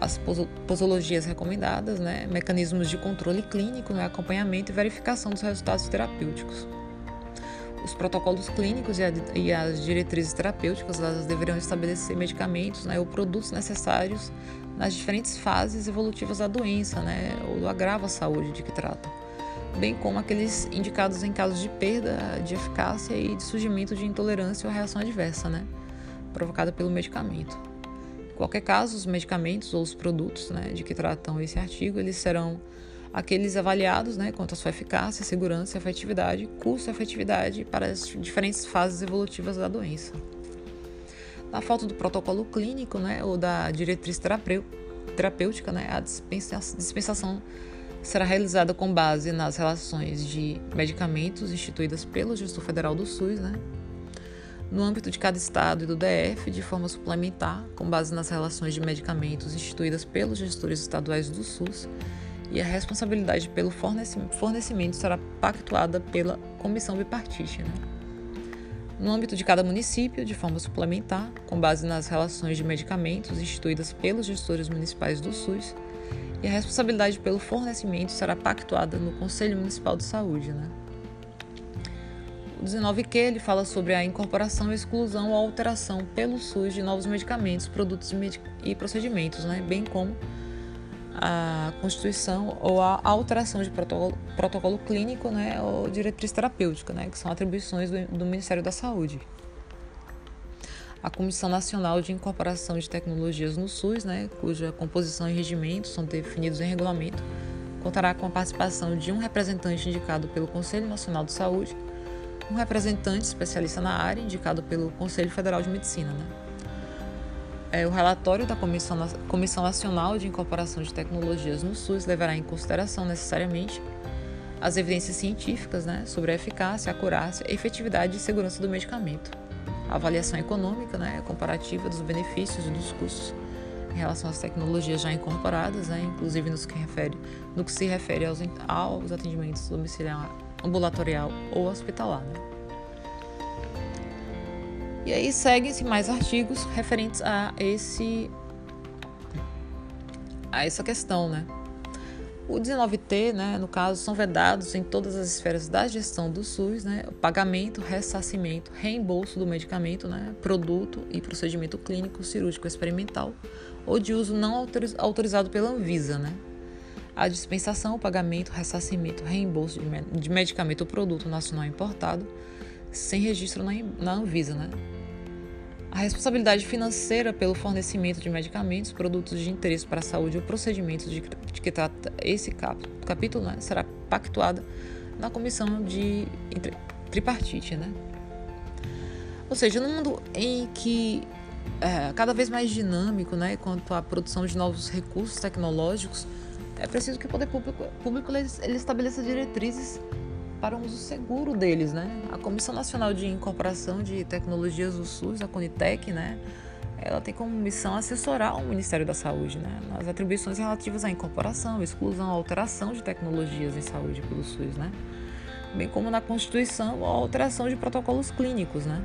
as posologias recomendadas, né, mecanismos de controle clínico, né, acompanhamento e verificação dos resultados terapêuticos. Os protocolos clínicos e, as diretrizes terapêuticas elas deverão estabelecer medicamentos né, ou produtos necessários nas diferentes fases evolutivas da doença, né, ou do agravo à saúde de que trata, bem como aqueles indicados em casos de perda de eficácia e de surgimento de intolerância ou reação adversa, né, provocada pelo medicamento. Qualquer caso, os medicamentos ou os produtos, né, de que tratam esse artigo, eles serão aqueles avaliados, né, quanto à sua eficácia, segurança, efetividade, custo e efetividade para as diferentes fases evolutivas da doença. Na falta do protocolo clínico né, ou da diretriz terapêutica, né, a dispensação será realizada com base nas relações de medicamentos instituídas pelo gestor federal do SUS, né, no âmbito de cada estado e do DF, de forma suplementar, com base nas relações de medicamentos instituídas pelos gestores estaduais do SUS, e a responsabilidade pelo fornecimento será pactuada pela comissão bipartite. Né? no âmbito de cada município, de forma suplementar, com base nas relações de medicamentos instituídas pelos gestores municipais do SUS, e a responsabilidade pelo fornecimento será pactuada no Conselho Municipal de Saúde. Né? O 19Q ele fala sobre a incorporação, exclusão ou alteração pelo SUS de novos medicamentos, produtos e procedimentos, né? bem como a constituição ou a alteração de protocolo, protocolo clínico né, ou diretriz terapêutica, né, que são atribuições do, do Ministério da Saúde. A Comissão Nacional de Incorporação de Tecnologias no SUS, né, cuja composição e regimento são definidos em regulamento, contará com a participação de um representante indicado pelo Conselho Nacional de Saúde, um representante especialista na área indicado pelo Conselho Federal de Medicina. Né. É, o relatório da Comissão, Comissão Nacional de Incorporação de Tecnologias no SUS levará em consideração necessariamente as evidências científicas né, sobre a eficácia, acurácia, efetividade e segurança do medicamento, a avaliação econômica né, comparativa dos benefícios e dos custos em relação às tecnologias já incorporadas, né, inclusive no que, refere, no que se refere aos, aos atendimentos domiciliar, ambulatorial ou hospitalar. Né. E aí seguem-se mais artigos referentes a esse a essa questão, né? O 19T, né, no caso, são vedados em todas as esferas da gestão do SUS, né, o pagamento, ressarcimento, reembolso do medicamento, né, produto e procedimento clínico, cirúrgico experimental ou de uso não autorizado pela Anvisa, né. A dispensação, o pagamento, ressarcimento, reembolso de medicamento ou produto nacional importado sem registro na Anvisa, né, a responsabilidade financeira pelo fornecimento de medicamentos, produtos de interesse para a saúde ou procedimentos de, de que trata esse cap, capítulo né, será pactuada na comissão de tripartite. Né? Ou seja, no mundo em que é cada vez mais dinâmico né, quanto à produção de novos recursos tecnológicos, é preciso que o poder público, público ele, ele estabeleça diretrizes para um uso seguro deles, né? A Comissão Nacional de Incorporação de Tecnologias do SUS, a Conitec, né? Ela tem como missão assessorar o Ministério da Saúde, né? Nas atribuições relativas à incorporação, exclusão, alteração de tecnologias em saúde pelo SUS, né? Bem como na constituição ou alteração de protocolos clínicos, né?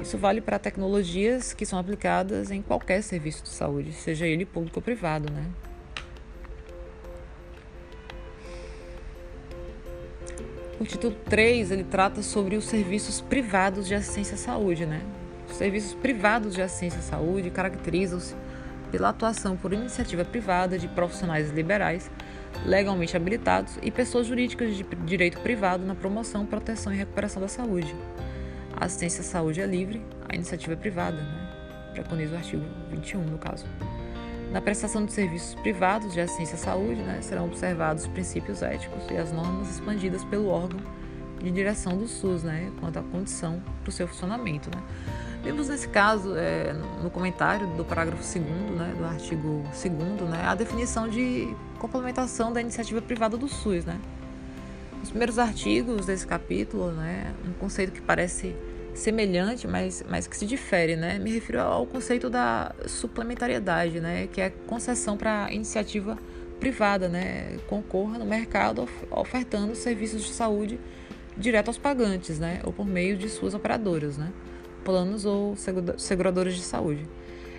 Isso vale para tecnologias que são aplicadas em qualquer serviço de saúde, seja ele público ou privado, né? O título 3, ele trata sobre os serviços privados de assistência à saúde, né? Os serviços privados de assistência à saúde caracterizam-se pela atuação por iniciativa privada de profissionais liberais, legalmente habilitados e pessoas jurídicas de direito privado na promoção, proteção e recuperação da saúde. A assistência à saúde é livre, a iniciativa é privada, né? preconiza o artigo 21, no caso. Na prestação de serviços privados de assistência à saúde, né, serão observados os princípios éticos e as normas expandidas pelo órgão de direção do SUS, né, quanto à condição para o seu funcionamento. Né. Vimos nesse caso, é, no comentário do parágrafo 2 né, do artigo 2 né, a definição de complementação da iniciativa privada do SUS. Né. Os primeiros artigos desse capítulo, né, um conceito que parece semelhante, mas, mas que se difere, né? Me refiro ao conceito da suplementariedade, né? Que é concessão para iniciativa privada, né? Concorra no mercado ofertando serviços de saúde direto aos pagantes, né? Ou por meio de suas operadoras, né? Planos ou seguradoras de saúde.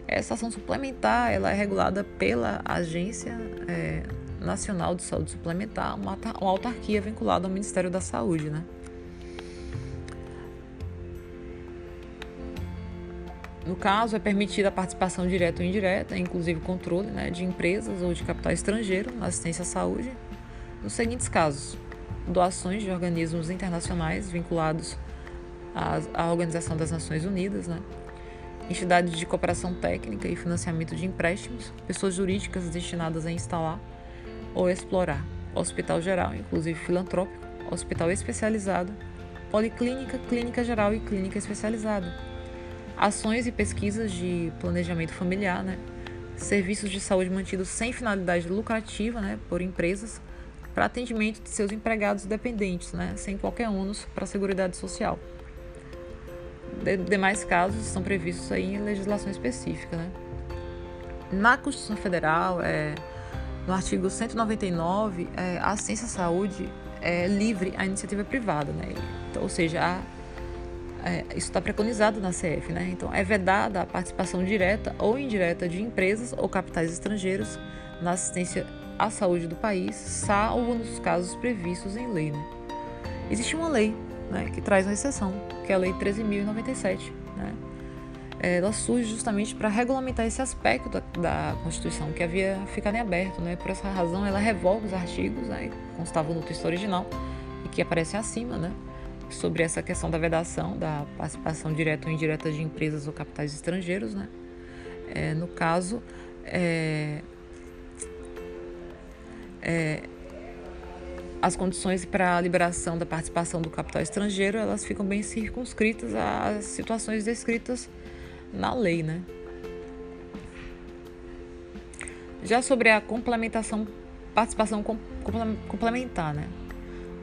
Essa ação suplementar, ela é regulada pela Agência é, Nacional de Saúde Suplementar, uma, uma autarquia vinculada ao Ministério da Saúde, né? No caso, é permitida a participação direta ou indireta, inclusive controle né, de empresas ou de capital estrangeiro na assistência à saúde, nos seguintes casos: doações de organismos internacionais vinculados à, Organização das Nações Unidas, né, entidades de cooperação técnica e financiamento de empréstimos, pessoas jurídicas destinadas a instalar ou explorar hospital geral, inclusive filantrópico, hospital especializado, policlínica, clínica geral e clínica especializada ações e pesquisas de planejamento familiar, né? serviços de saúde mantidos sem finalidade lucrativa né, por empresas para atendimento de seus empregados dependentes, né, sem qualquer ônus para a Seguridade Social. De, demais casos estão previstos aí em legislação específica. Né. Na Constituição Federal, é, no artigo 199, é, a assistência à saúde é livre à iniciativa privada, né, ou seja, a é, isso está preconizado na CF, né? Então, é vedada a participação direta ou indireta de empresas ou capitais estrangeiros na assistência à saúde do país, salvo nos casos previstos em lei. Né? Existe uma lei né, que traz uma exceção, que é a Lei 13.097. Né? Ela surge justamente para regulamentar esse aspecto da, da, Constituição que havia ficado em aberto. Né? Por essa razão, ela revoga os artigos né, que constavam no texto original e que aparecem acima, né? Sobre essa questão da vedação da participação direta ou indireta de empresas ou capitais estrangeiros, né? É, no caso, é, é, as condições para a liberação da participação do capital estrangeiro elas ficam bem circunscritas às situações descritas na lei, né? Já sobre a complementação, participação complementar, né?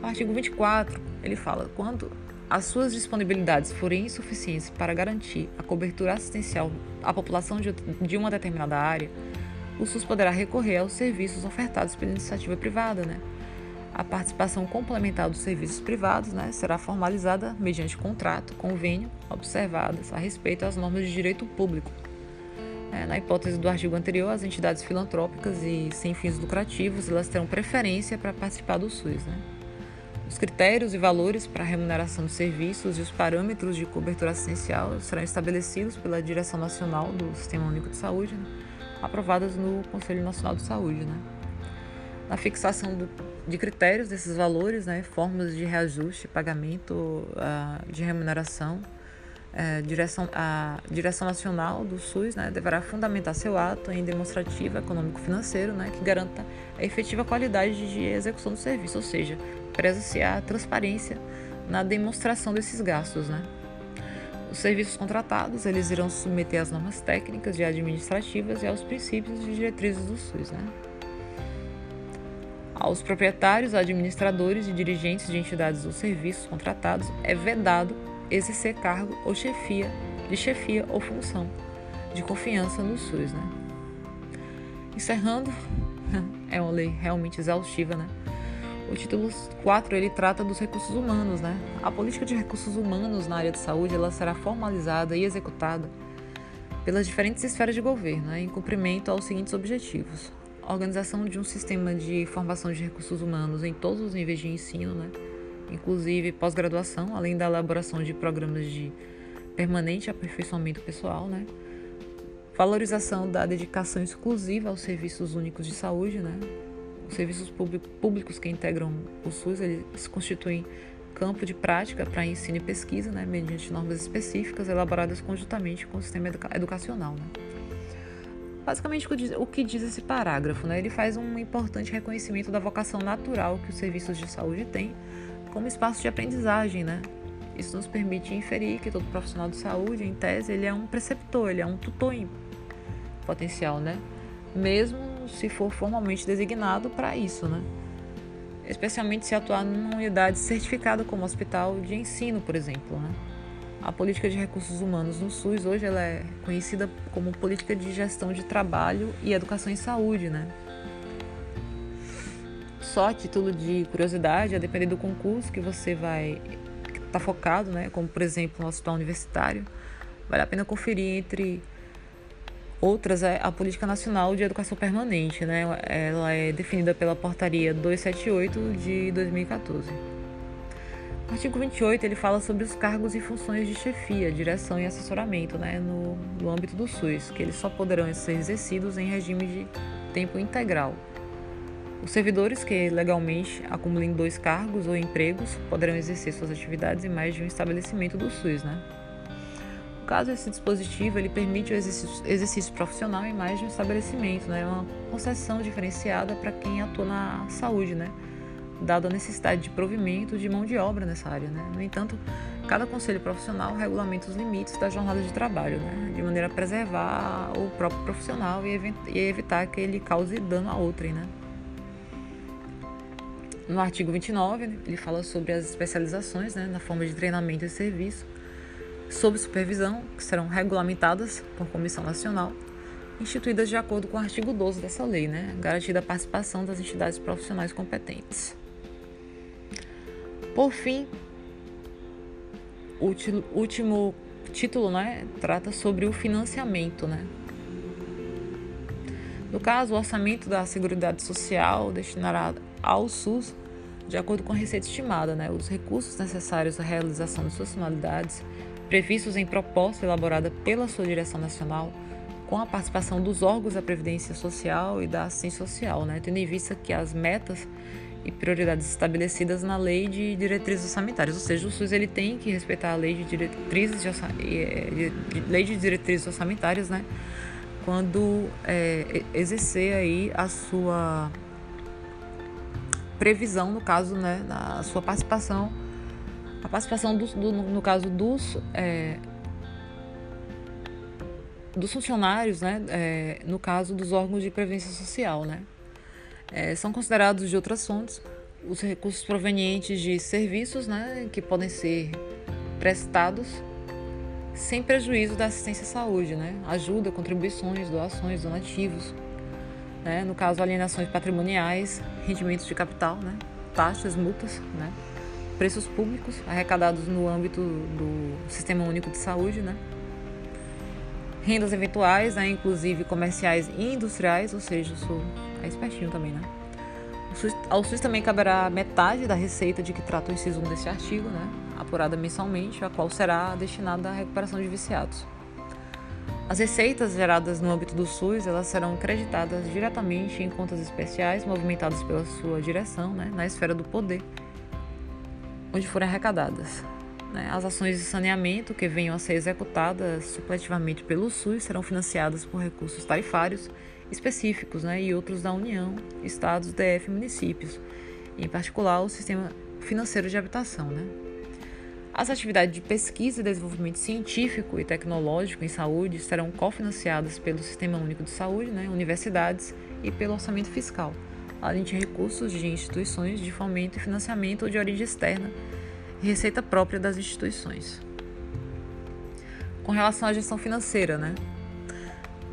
O artigo 24, ele fala: quando as suas disponibilidades forem insuficientes para garantir a cobertura assistencial à população de, uma determinada área, o SUS poderá recorrer aos serviços ofertados pela iniciativa privada, né? A participação complementar dos serviços privados né, será formalizada mediante contrato, convênio, observadas a respeito às normas de direito público. É, na hipótese do artigo anterior, as entidades filantrópicas e sem fins lucrativos elas terão preferência para participar do SUS. Né? Os critérios e valores para a remuneração de serviços e os parâmetros de cobertura assistencial serão estabelecidos pela Direção Nacional do Sistema Único de Saúde, né, aprovadas no Conselho Nacional de Saúde. Né. Na fixação do, de critérios desses valores, né, formas de reajuste, pagamento uh, de remuneração, uh, direção, a Direção Nacional do SUS né, deverá fundamentar seu ato em demonstrativo econômico-financeiro né, que garanta a efetiva qualidade de execução do serviço, ou seja, preza-se a transparência na demonstração desses gastos, né? Os serviços contratados, eles irão se submeter às normas técnicas e administrativas e aos princípios e diretrizes do SUS, né? Aos proprietários, administradores e dirigentes de entidades ou serviços contratados é vedado exercer cargo ou chefia, de chefia ou função de confiança no SUS, né? Encerrando, é uma lei realmente exaustiva, né? O título 4 ele trata dos recursos humanos, né? A política de recursos humanos na área de saúde ela será formalizada e executada pelas diferentes esferas de governo, né, em cumprimento aos seguintes objetivos: organização de um sistema de formação de recursos humanos em todos os níveis de ensino, né, inclusive pós-graduação, além da elaboração de programas de permanente aperfeiçoamento pessoal, né? Valorização da dedicação exclusiva aos serviços únicos de saúde, né? Os serviços públicos que integram o SUS, eles constituem campo de prática para ensino e pesquisa, né, mediante normas específicas elaboradas conjuntamente com o sistema educa educacional. Né. Basicamente, o que diz esse parágrafo, né, ele faz um importante reconhecimento da vocação natural que os serviços de saúde têm como espaço de aprendizagem, né? Isso nos permite inferir que todo profissional de saúde, em tese, ele é um preceptor, ele é um tutor em potencial, né? Mesmo se for formalmente designado para isso, né? Especialmente se atuar numa unidade certificada como hospital de ensino, por exemplo, né? A política de recursos humanos no SUS hoje ela é conhecida como política de gestão de trabalho e educação em saúde, né? Só a título de curiosidade, a depender do concurso que você vai estar tá focado, né? Como por exemplo no hospital universitário, vale a pena conferir entre Outras é a Política Nacional de Educação Permanente, né? Ela é definida pela Portaria 278 de 2014. O artigo 28 ele fala sobre os cargos e funções de chefia, direção e assessoramento, né, no, no âmbito do SUS, que eles só poderão ser exercidos em regime de tempo integral. Os servidores que legalmente acumulem dois cargos ou empregos poderão exercer suas atividades em mais de um estabelecimento do SUS, né? Caso, esse dispositivo ele permite o exercício, exercício profissional em mais de um estabelecimento, né? É uma concessão diferenciada para quem atua na saúde, né? Dado a necessidade de provimento de mão de obra nessa área, né? No entanto, cada conselho profissional regulamenta os limites da jornada de trabalho, né? De maneira a preservar o próprio profissional e, e evitar que ele cause dano a outrem, né? No artigo 29, ele fala sobre as especializações, né? Na forma de treinamento e serviço sob supervisão, que serão regulamentadas por comissão nacional, instituídas de acordo com o artigo 12 dessa lei, né? garantida a participação das entidades profissionais competentes. Por fim, o último título né, trata sobre o financiamento. Né? No caso, o orçamento da Seguridade Social destinará ao SUS, de acordo com a receita estimada, né, os recursos necessários à realização de suas finalidades previstos em proposta elaborada pela sua direção nacional, com a participação dos órgãos da Previdência Social e da Assistência Social, né, tendo em vista que as metas e prioridades estabelecidas na Lei de Diretrizes Orçamentárias, ou seja, o SUS ele tem que respeitar a Lei de Diretrizes, de, de, de, lei de diretrizes Orçamentárias, né, quando é, exercer aí a sua previsão, no caso, né, na sua participação a participação, do, do, no caso dos, é, dos funcionários, né, é, no caso dos órgãos de previdência social, né, é, são considerados de outras fontes os recursos provenientes de serviços, né, que podem ser prestados sem prejuízo da assistência à saúde, né, ajuda, contribuições, doações, donativos, né, no caso alienações patrimoniais, rendimentos de capital, né, taxas, multas, né preços públicos arrecadados no âmbito do Sistema Único de Saúde, né? Rendas eventuais, né, inclusive comerciais e industriais, ou seja, eu sou é espertinho também, né? SUS, ao SUS também caberá metade da receita de que trata o inciso 1 deste artigo, né? Apurada mensalmente, a qual será destinada à recuperação de viciados. As receitas geradas no âmbito do SUS elas serão creditadas diretamente em contas especiais movimentadas pela sua direção, né, na esfera do poder, onde forem arrecadadas. Né? As ações de saneamento que venham a ser executadas supletivamente pelo SUS serão financiadas por recursos tarifários específicos né? e outros da União, estados, DF e municípios, em particular o sistema financeiro de habitação. Né? As atividades de pesquisa e desenvolvimento científico e tecnológico em saúde serão cofinanciadas pelo Sistema Único de Saúde, né? universidades e pelo orçamento fiscal além de recursos de instituições de fomento e financiamento de origem externa e receita própria das instituições. Com relação à gestão financeira, né?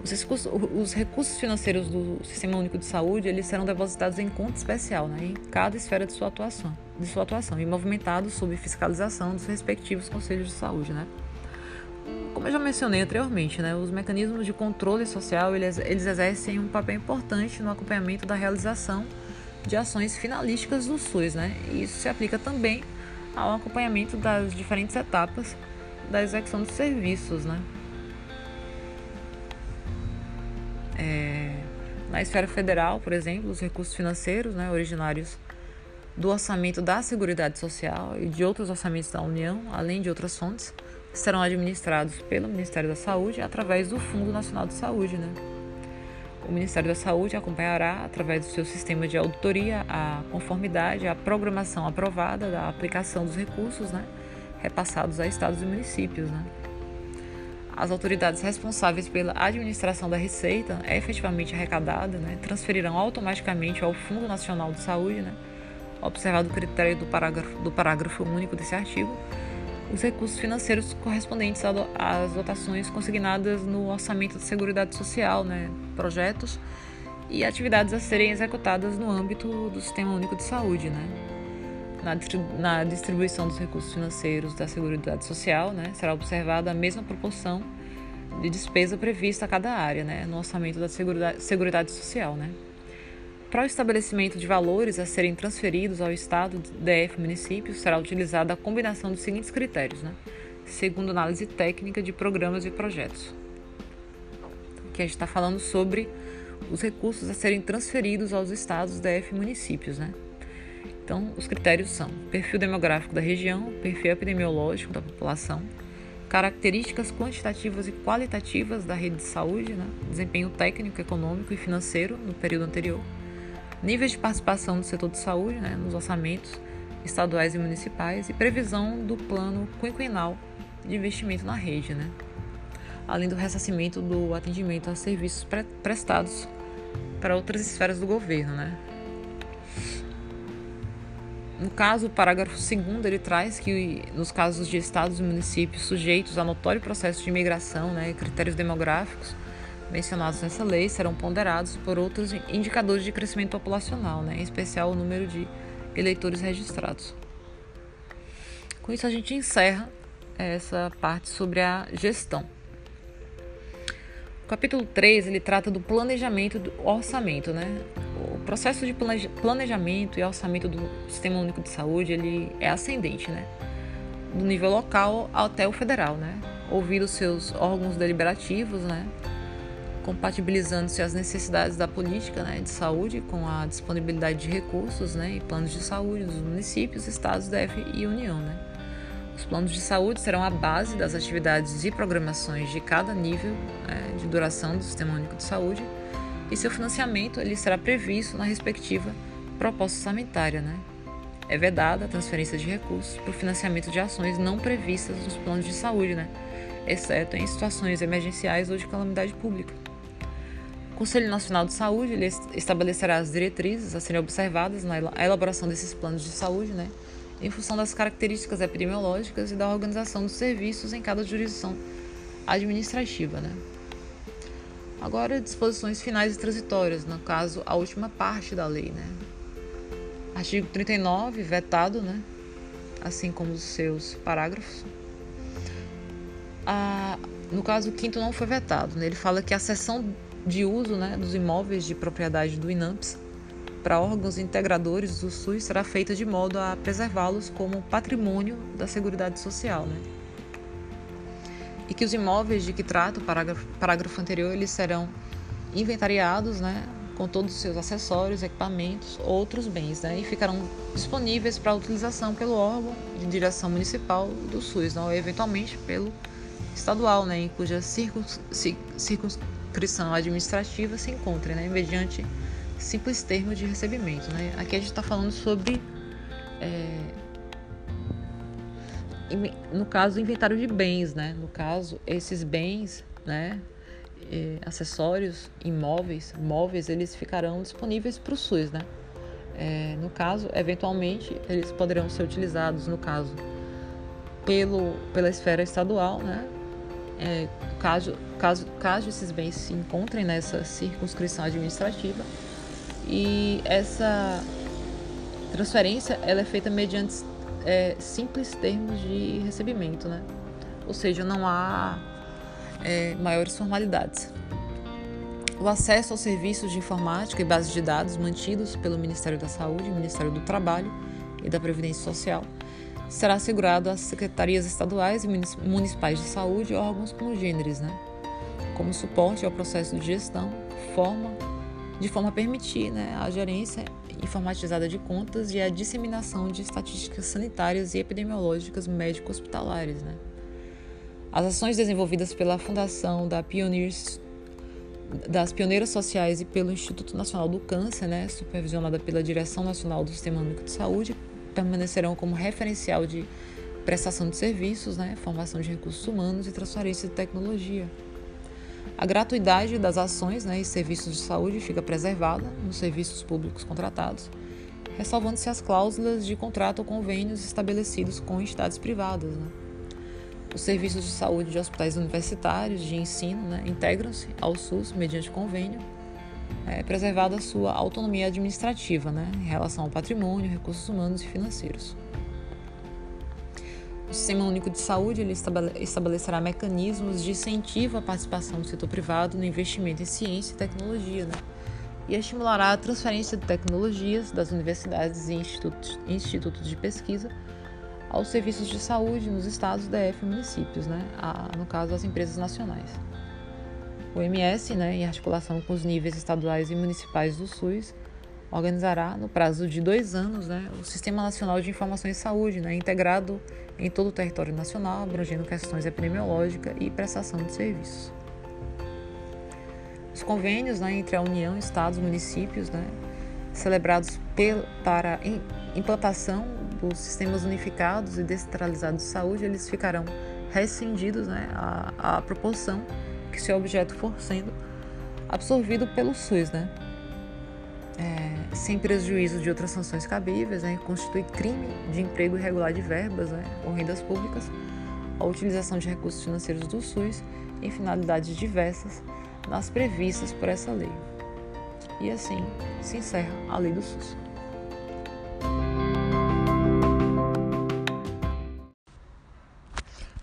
Os recursos, os recursos financeiros do Sistema Único de Saúde eles serão depositados em conta especial, né, em cada esfera de sua atuação, de sua atuação e movimentados sob fiscalização dos respectivos conselhos de saúde, né? Como eu já mencionei anteriormente, né, os mecanismos de controle social eles, eles exercem um papel importante no acompanhamento da realização de ações finalísticas do SUS, né? E isso se aplica também ao acompanhamento das diferentes etapas da execução dos serviços, né? É, na esfera federal, por exemplo, os recursos financeiros, né, originários do orçamento da Seguridade Social e de outros orçamentos da União, além de outras fontes, serão administrados pelo Ministério da Saúde através do Fundo Nacional de Saúde, né? O Ministério da Saúde acompanhará, através do seu sistema de auditoria, a conformidade, a programação aprovada da aplicação dos recursos né, repassados a estados e municípios. Né. As autoridades responsáveis pela administração da receita efetivamente arrecadada né, transferirão automaticamente ao Fundo Nacional de Saúde, né, observado o critério do parágrafo, do parágrafo único desse artigo, os recursos financeiros correspondentes às dotações consignadas no orçamento da Seguridade Social, né, projetos e atividades a serem executadas no âmbito do Sistema Único de Saúde, né. Na, distribuição dos recursos financeiros da Seguridade Social, né, será observada a mesma proporção de despesa prevista a cada área, né, no orçamento da Seguridade, Seguridade Social, né. Para o estabelecimento de valores a serem transferidos ao Estado, DF município, será utilizada a combinação dos seguintes critérios, né? segundo análise técnica de programas e projetos. Aqui a gente está falando sobre os recursos a serem transferidos aos estados, DF e municípios. Né? Então, os critérios são perfil demográfico da região, perfil epidemiológico da população, características quantitativas e qualitativas da rede de saúde, né? desempenho técnico, econômico e financeiro no período anterior, níveis de participação do setor de saúde né, nos orçamentos estaduais e municipais e previsão do plano quinquenal de investimento na rede, né, além do ressarcimento do atendimento a serviços pre prestados para outras esferas do governo. Né. No caso, o parágrafo 2 ele traz que, nos casos de estados e municípios sujeitos a notório processo de imigração, né, critérios demográficos, mencionados nessa lei serão ponderados por outros indicadores de crescimento populacional, né, em especial o número de eleitores registrados. Com isso, a gente encerra essa parte sobre a gestão. O capítulo 3 ele trata do planejamento do orçamento. Né? O processo de planejamento e orçamento do Sistema Único de Saúde ele é ascendente, né? do nível local até o federal, né? ouvindo seus órgãos deliberativos, né? Compatibilizando-se as necessidades da política né, de saúde com a disponibilidade de recursos né, e planos de saúde dos municípios, estados, DF e União. Né. Os planos de saúde serão a base das atividades e programações de cada nível né, de duração do Sistema Único de Saúde e seu financiamento ele será previsto na respectiva proposta orçamentária. Né. É vedada a transferência de recursos para o financiamento de ações não previstas nos planos de saúde, né, exceto em situações emergenciais ou de calamidade pública. Conselho Nacional de Saúde ele estabelecerá as diretrizes a serem observadas na elaboração desses planos de saúde, né, em função das características epidemiológicas e da organização dos serviços em cada jurisdição administrativa. Né. Agora, disposições finais e transitórias, no caso, a última parte da lei. Né. Artigo 39, vetado, né, assim como os seus parágrafos. A, no caso, o quinto não foi vetado. Né, ele fala que a seção de uso né, dos imóveis de propriedade do INAMPS para órgãos integradores do SUS será feita de modo a preservá-los como patrimônio da Seguridade Social. Né? E que os imóveis de que trata o parágrafo, parágrafo anterior eles serão inventariados né, com todos os seus acessórios, equipamentos, outros bens, né, e ficarão disponíveis para utilização pelo órgão de direção municipal do SUS, né, ou eventualmente pelo estadual, né, em cuja circuns, circuns, inscrição administrativa se encontre, né, mediante simples termos de recebimento. Né? Aqui a gente está falando sobre, é, no caso, inventário de bens, né? No caso, esses bens, né, é, acessórios, imóveis, móveis, eles ficarão disponíveis para o SUS, né? É, no caso, eventualmente, eles poderão ser utilizados, no caso, pelo, pela esfera estadual, né? Caso, caso, caso esses bens se encontrem nessa circunscrição administrativa. E essa transferência ela é feita mediante é, simples termos de recebimento, né? ou seja, não há é, maiores formalidades. O acesso aos serviços de informática e bases de dados mantidos pelo Ministério da Saúde, Ministério do Trabalho e da Previdência Social será assegurado às secretarias estaduais e municipais de saúde e órgãos congêneres, né? como suporte ao processo de gestão, forma, de forma a permitir né, a gerência informatizada de contas e a disseminação de estatísticas sanitárias e epidemiológicas médico-hospitalares. Né? As ações desenvolvidas pela Fundação da Pioneers, das Pioneiras Sociais e pelo Instituto Nacional do Câncer, né, supervisionada pela Direção Nacional do Sistema Único de Saúde, permanecerão como referencial de prestação de serviços, né, formação de recursos humanos e transferência de tecnologia. A gratuidade das ações né, e serviços de saúde fica preservada nos serviços públicos contratados, ressalvando-se as cláusulas de contrato ou convênios estabelecidos com entidades privadas. Né. Os serviços de saúde de hospitais universitários de ensino né, integram-se ao SUS mediante convênio, é, preservada a sua autonomia administrativa né, em relação ao patrimônio, recursos humanos e financeiros. O Sistema Único de Saúde ele estabelecerá mecanismos de incentivo à participação do setor privado no investimento em ciência e tecnologia, né? e estimulará a transferência de tecnologias das universidades e institutos, institutos de pesquisa aos serviços de saúde nos estados, DF e municípios, né? A, no caso, as empresas nacionais. O MS, né, em articulação com os níveis estaduais e municipais do SUS, organizará, no prazo de dois anos, né, o Sistema Nacional de Informações de Saúde, né, integrado em todo o território nacional, abrangendo questões epidemiológicas e prestação de serviços. Os convênios né, entre a União, Estados e municípios, né, celebrados para implantação dos sistemas unificados e descentralizados de saúde, eles ficarão rescindidos né, à, à proporção que seu objeto for sendo absorvido pelo SUS, né? é, sem prejuízo de outras sanções cabíveis, né, constitui crime de emprego irregular de verbas né, ou rendas públicas a utilização de recursos financeiros do SUS em finalidades diversas nas previstas por essa lei. E assim se encerra a lei do SUS.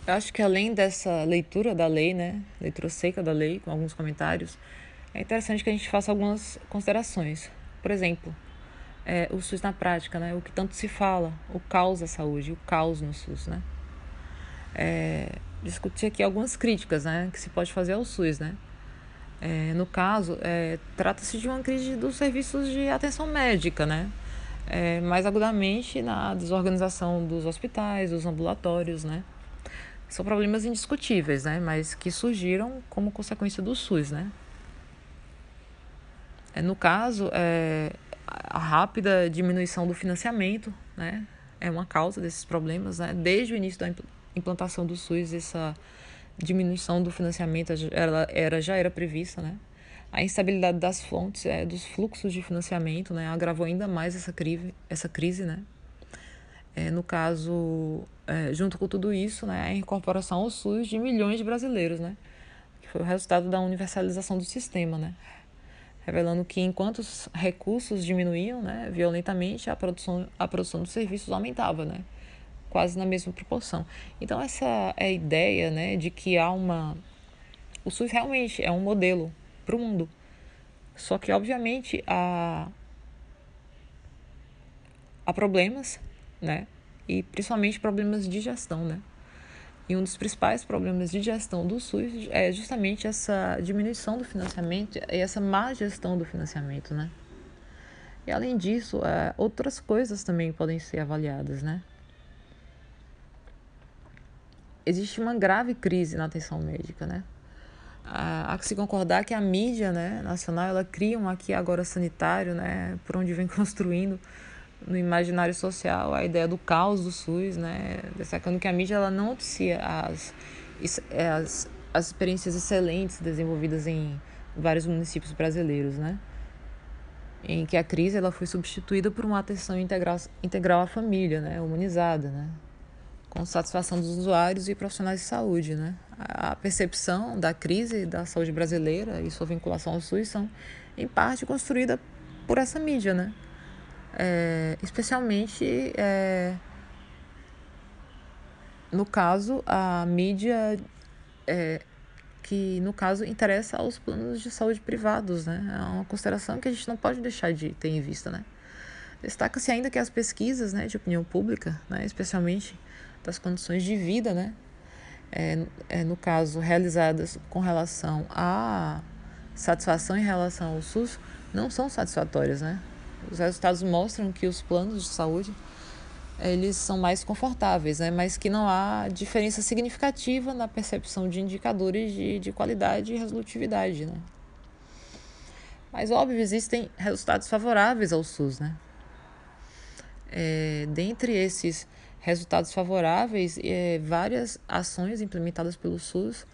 Eu acho que além dessa leitura da lei, né, leitura seca da lei, com alguns comentários, é interessante que a gente faça algumas considerações. Por exemplo, é, o SUS na prática, né? O que tanto se fala, o caos da saúde, o caos no SUS, né? É, discutir aqui algumas críticas, né? Que se pode fazer ao SUS, né? É, no caso, é, trata-se de uma crise dos serviços de atenção médica, né? É, mais agudamente na desorganização dos hospitais, dos ambulatórios, né? São problemas indiscutíveis, né? Mas que surgiram como consequência do SUS, né? É, no caso, é, a rápida diminuição do financiamento né, é uma causa desses problemas. Né? Desde o início da implantação do SUS, essa diminuição do financiamento ela era, já era prevista. Né? A instabilidade das fontes, é, dos fluxos de financiamento, né, agravou ainda mais essa crise. Essa crise né? É, no caso, é, junto com tudo isso, né, a incorporação ao SUS de milhões de brasileiros, né, que foi o resultado da universalização do sistema. Né? revelando que enquanto os recursos diminuíam né, violentamente, a produção, a produção dos serviços aumentava, né, quase na mesma proporção. Então, essa é a ideia né, de que há uma. O SUS realmente é um modelo para o mundo. Só que, obviamente, há, há problemas, né? E principalmente problemas de gestão, né? E um dos principais problemas de gestão do SUS é justamente essa diminuição do financiamento e essa má gestão do financiamento, né? E além disso, é, outras coisas também podem ser avaliadas, né? Existe uma grave crise na atenção médica, né? Há que se concordar que a mídia né, nacional ela cria um aqui agora sanitário, né, por onde vem construindo no imaginário social a ideia do caos do SUS, né? Destacando que a mídia ela não noticia as, as, as experiências excelentes desenvolvidas em vários municípios brasileiros, né? Em que a crise ela foi substituída por uma atenção integral, integral à família, né? Humanizada, né? Com satisfação dos usuários e profissionais de saúde, né? A percepção da crise da saúde brasileira e sua vinculação ao SUS são, em parte, construída por essa mídia, né? É, especialmente é, no caso a mídia é, que no caso interessa aos planos de saúde privados, né? É uma consideração que a gente não pode deixar de ter em vista, né? Destaca-se ainda que as pesquisas né, de opinião pública, né, especialmente das condições de vida, né, é, é, no caso realizadas com relação à satisfação em relação ao SUS, não são satisfatórias. Né? Os resultados mostram que os planos de saúde eles são mais confortáveis, né? mas que não há diferença significativa na percepção de indicadores de, de qualidade e resolutividade. Né? Mas, óbvio, existem resultados favoráveis ao SUS. Né? É, dentre esses resultados favoráveis, é, várias ações implementadas pelo SUS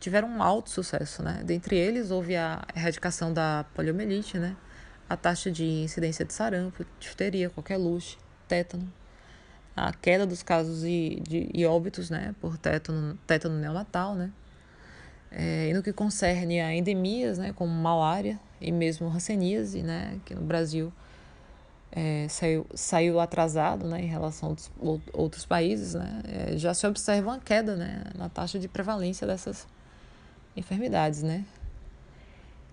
tiveram um alto sucesso. Né? Dentre eles, houve a erradicação da poliomielite, né? A taxa de incidência de sarampo, difteria, qualquer luxo tétano, a queda dos casos de, de, de óbitos né, por tétano, tétano neonatal, né, é, e no que concerne a endemias, né, como malária e mesmo hanseníase, né, que no Brasil é, saiu, saiu atrasado né, em relação a outros, outros países, né, é, já se observa uma queda né, na taxa de prevalência dessas enfermidades. Né.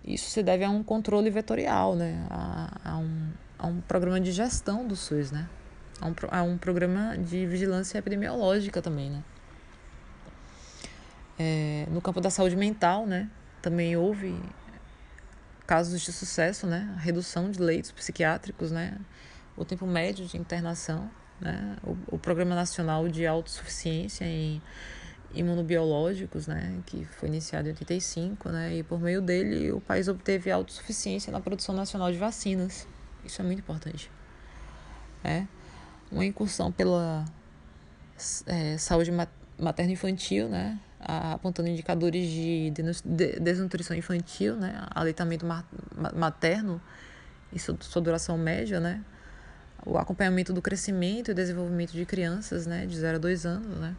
Isso se deve a um controle vetorial, né, a, a, um, a um programa de gestão do SUS. Né a um, a um programa de vigilância epidemiológica também, né? É, no campo da saúde mental, né? Também houve casos de sucesso, né? A redução de leitos psiquiátricos, né? O tempo médio de internação, né? O, o Programa Nacional de Autossuficiência em Imunobiológicos, né? Que foi iniciado em 85, né? E por meio dele o país obteve autossuficiência na produção nacional de vacinas. Isso é muito importante. É uma incursão pela é, saúde materno-infantil, né? apontando indicadores de desnutrição infantil, né? aleitamento materno e sua duração média, né? o acompanhamento do crescimento e desenvolvimento de crianças né? de 0 a 2 anos, né?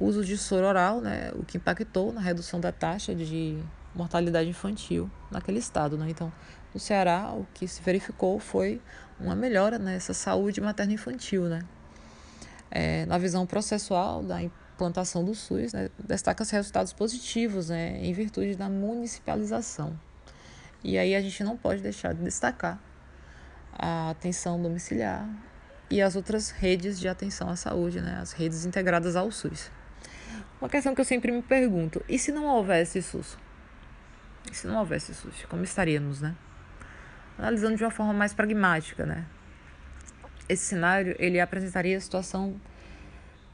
Uso de soro oral, né? o que impactou na redução da taxa de mortalidade infantil naquele estado. Né? Então, no Ceará, o que se verificou foi uma melhora nessa saúde materno-infantil. Né? É, na visão processual da implantação do SUS, né, destaca-se resultados positivos né, em virtude da municipalização. E aí a gente não pode deixar de destacar a atenção domiciliar e as outras redes de atenção à saúde, né, as redes integradas ao SUS. Uma questão que eu sempre me pergunto: e se não houvesse SUS? E se não houvesse SUS, como estaríamos, né? Analisando de uma forma mais pragmática, né? Esse cenário, ele apresentaria a situação,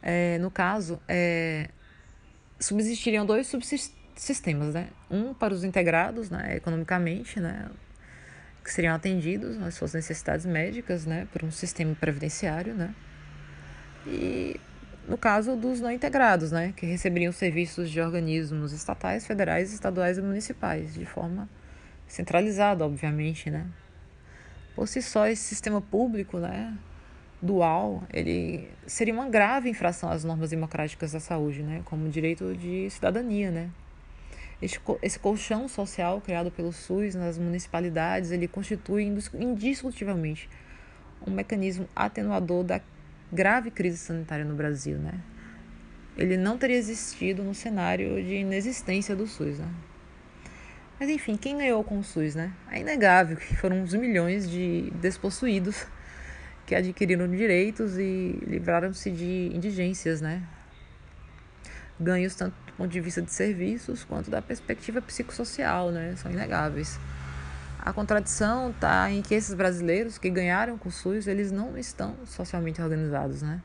é, no caso, é, subsistiriam dois subsistemas, né? Um para os integrados, né, economicamente, né? Que seriam atendidos às suas necessidades médicas, né? Por um sistema previdenciário, né? E no caso dos não integrados, né, que receberiam serviços de organismos estatais, federais, estaduais e municipais, de forma centralizada, obviamente, né. Por si só, esse sistema público, né, dual, ele seria uma grave infração às normas democráticas da saúde, né, como direito de cidadania, né. Esse, colchão social criado pelo SUS nas municipalidades, ele constitui indiscutivelmente um mecanismo atenuador da grave crise sanitária no Brasil, né? Ele não teria existido no cenário de inexistência do SUS, né? Mas enfim, quem ganhou com o SUS, né? É inegável que foram uns milhões de despossuídos que adquiriram direitos e livraram-se de indigências, né? Ganhos tanto do ponto de vista de serviços quanto da perspectiva psicossocial, né? São inegáveis. A contradição está em que esses brasileiros que ganharam com o SUS, eles não estão socialmente organizados, né?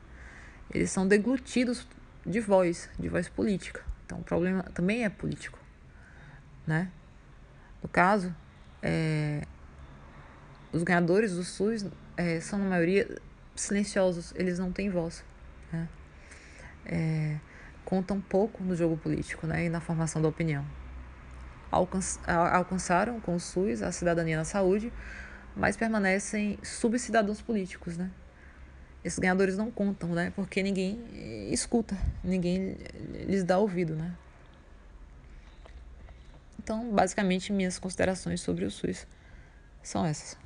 Eles são deglutidos de voz, de voz política. Então o problema também é político, né? No caso, é, os ganhadores do SUS é, são na maioria silenciosos, eles não têm voz, né? É, contam pouco no jogo político, né? E na formação da opinião alcançaram com o SUS a cidadania na saúde, mas permanecem subcidadãos políticos, né? Esses ganhadores não contam, né? Porque ninguém escuta, ninguém lhes dá ouvido, né? Então, basicamente, minhas considerações sobre o SUS são essas.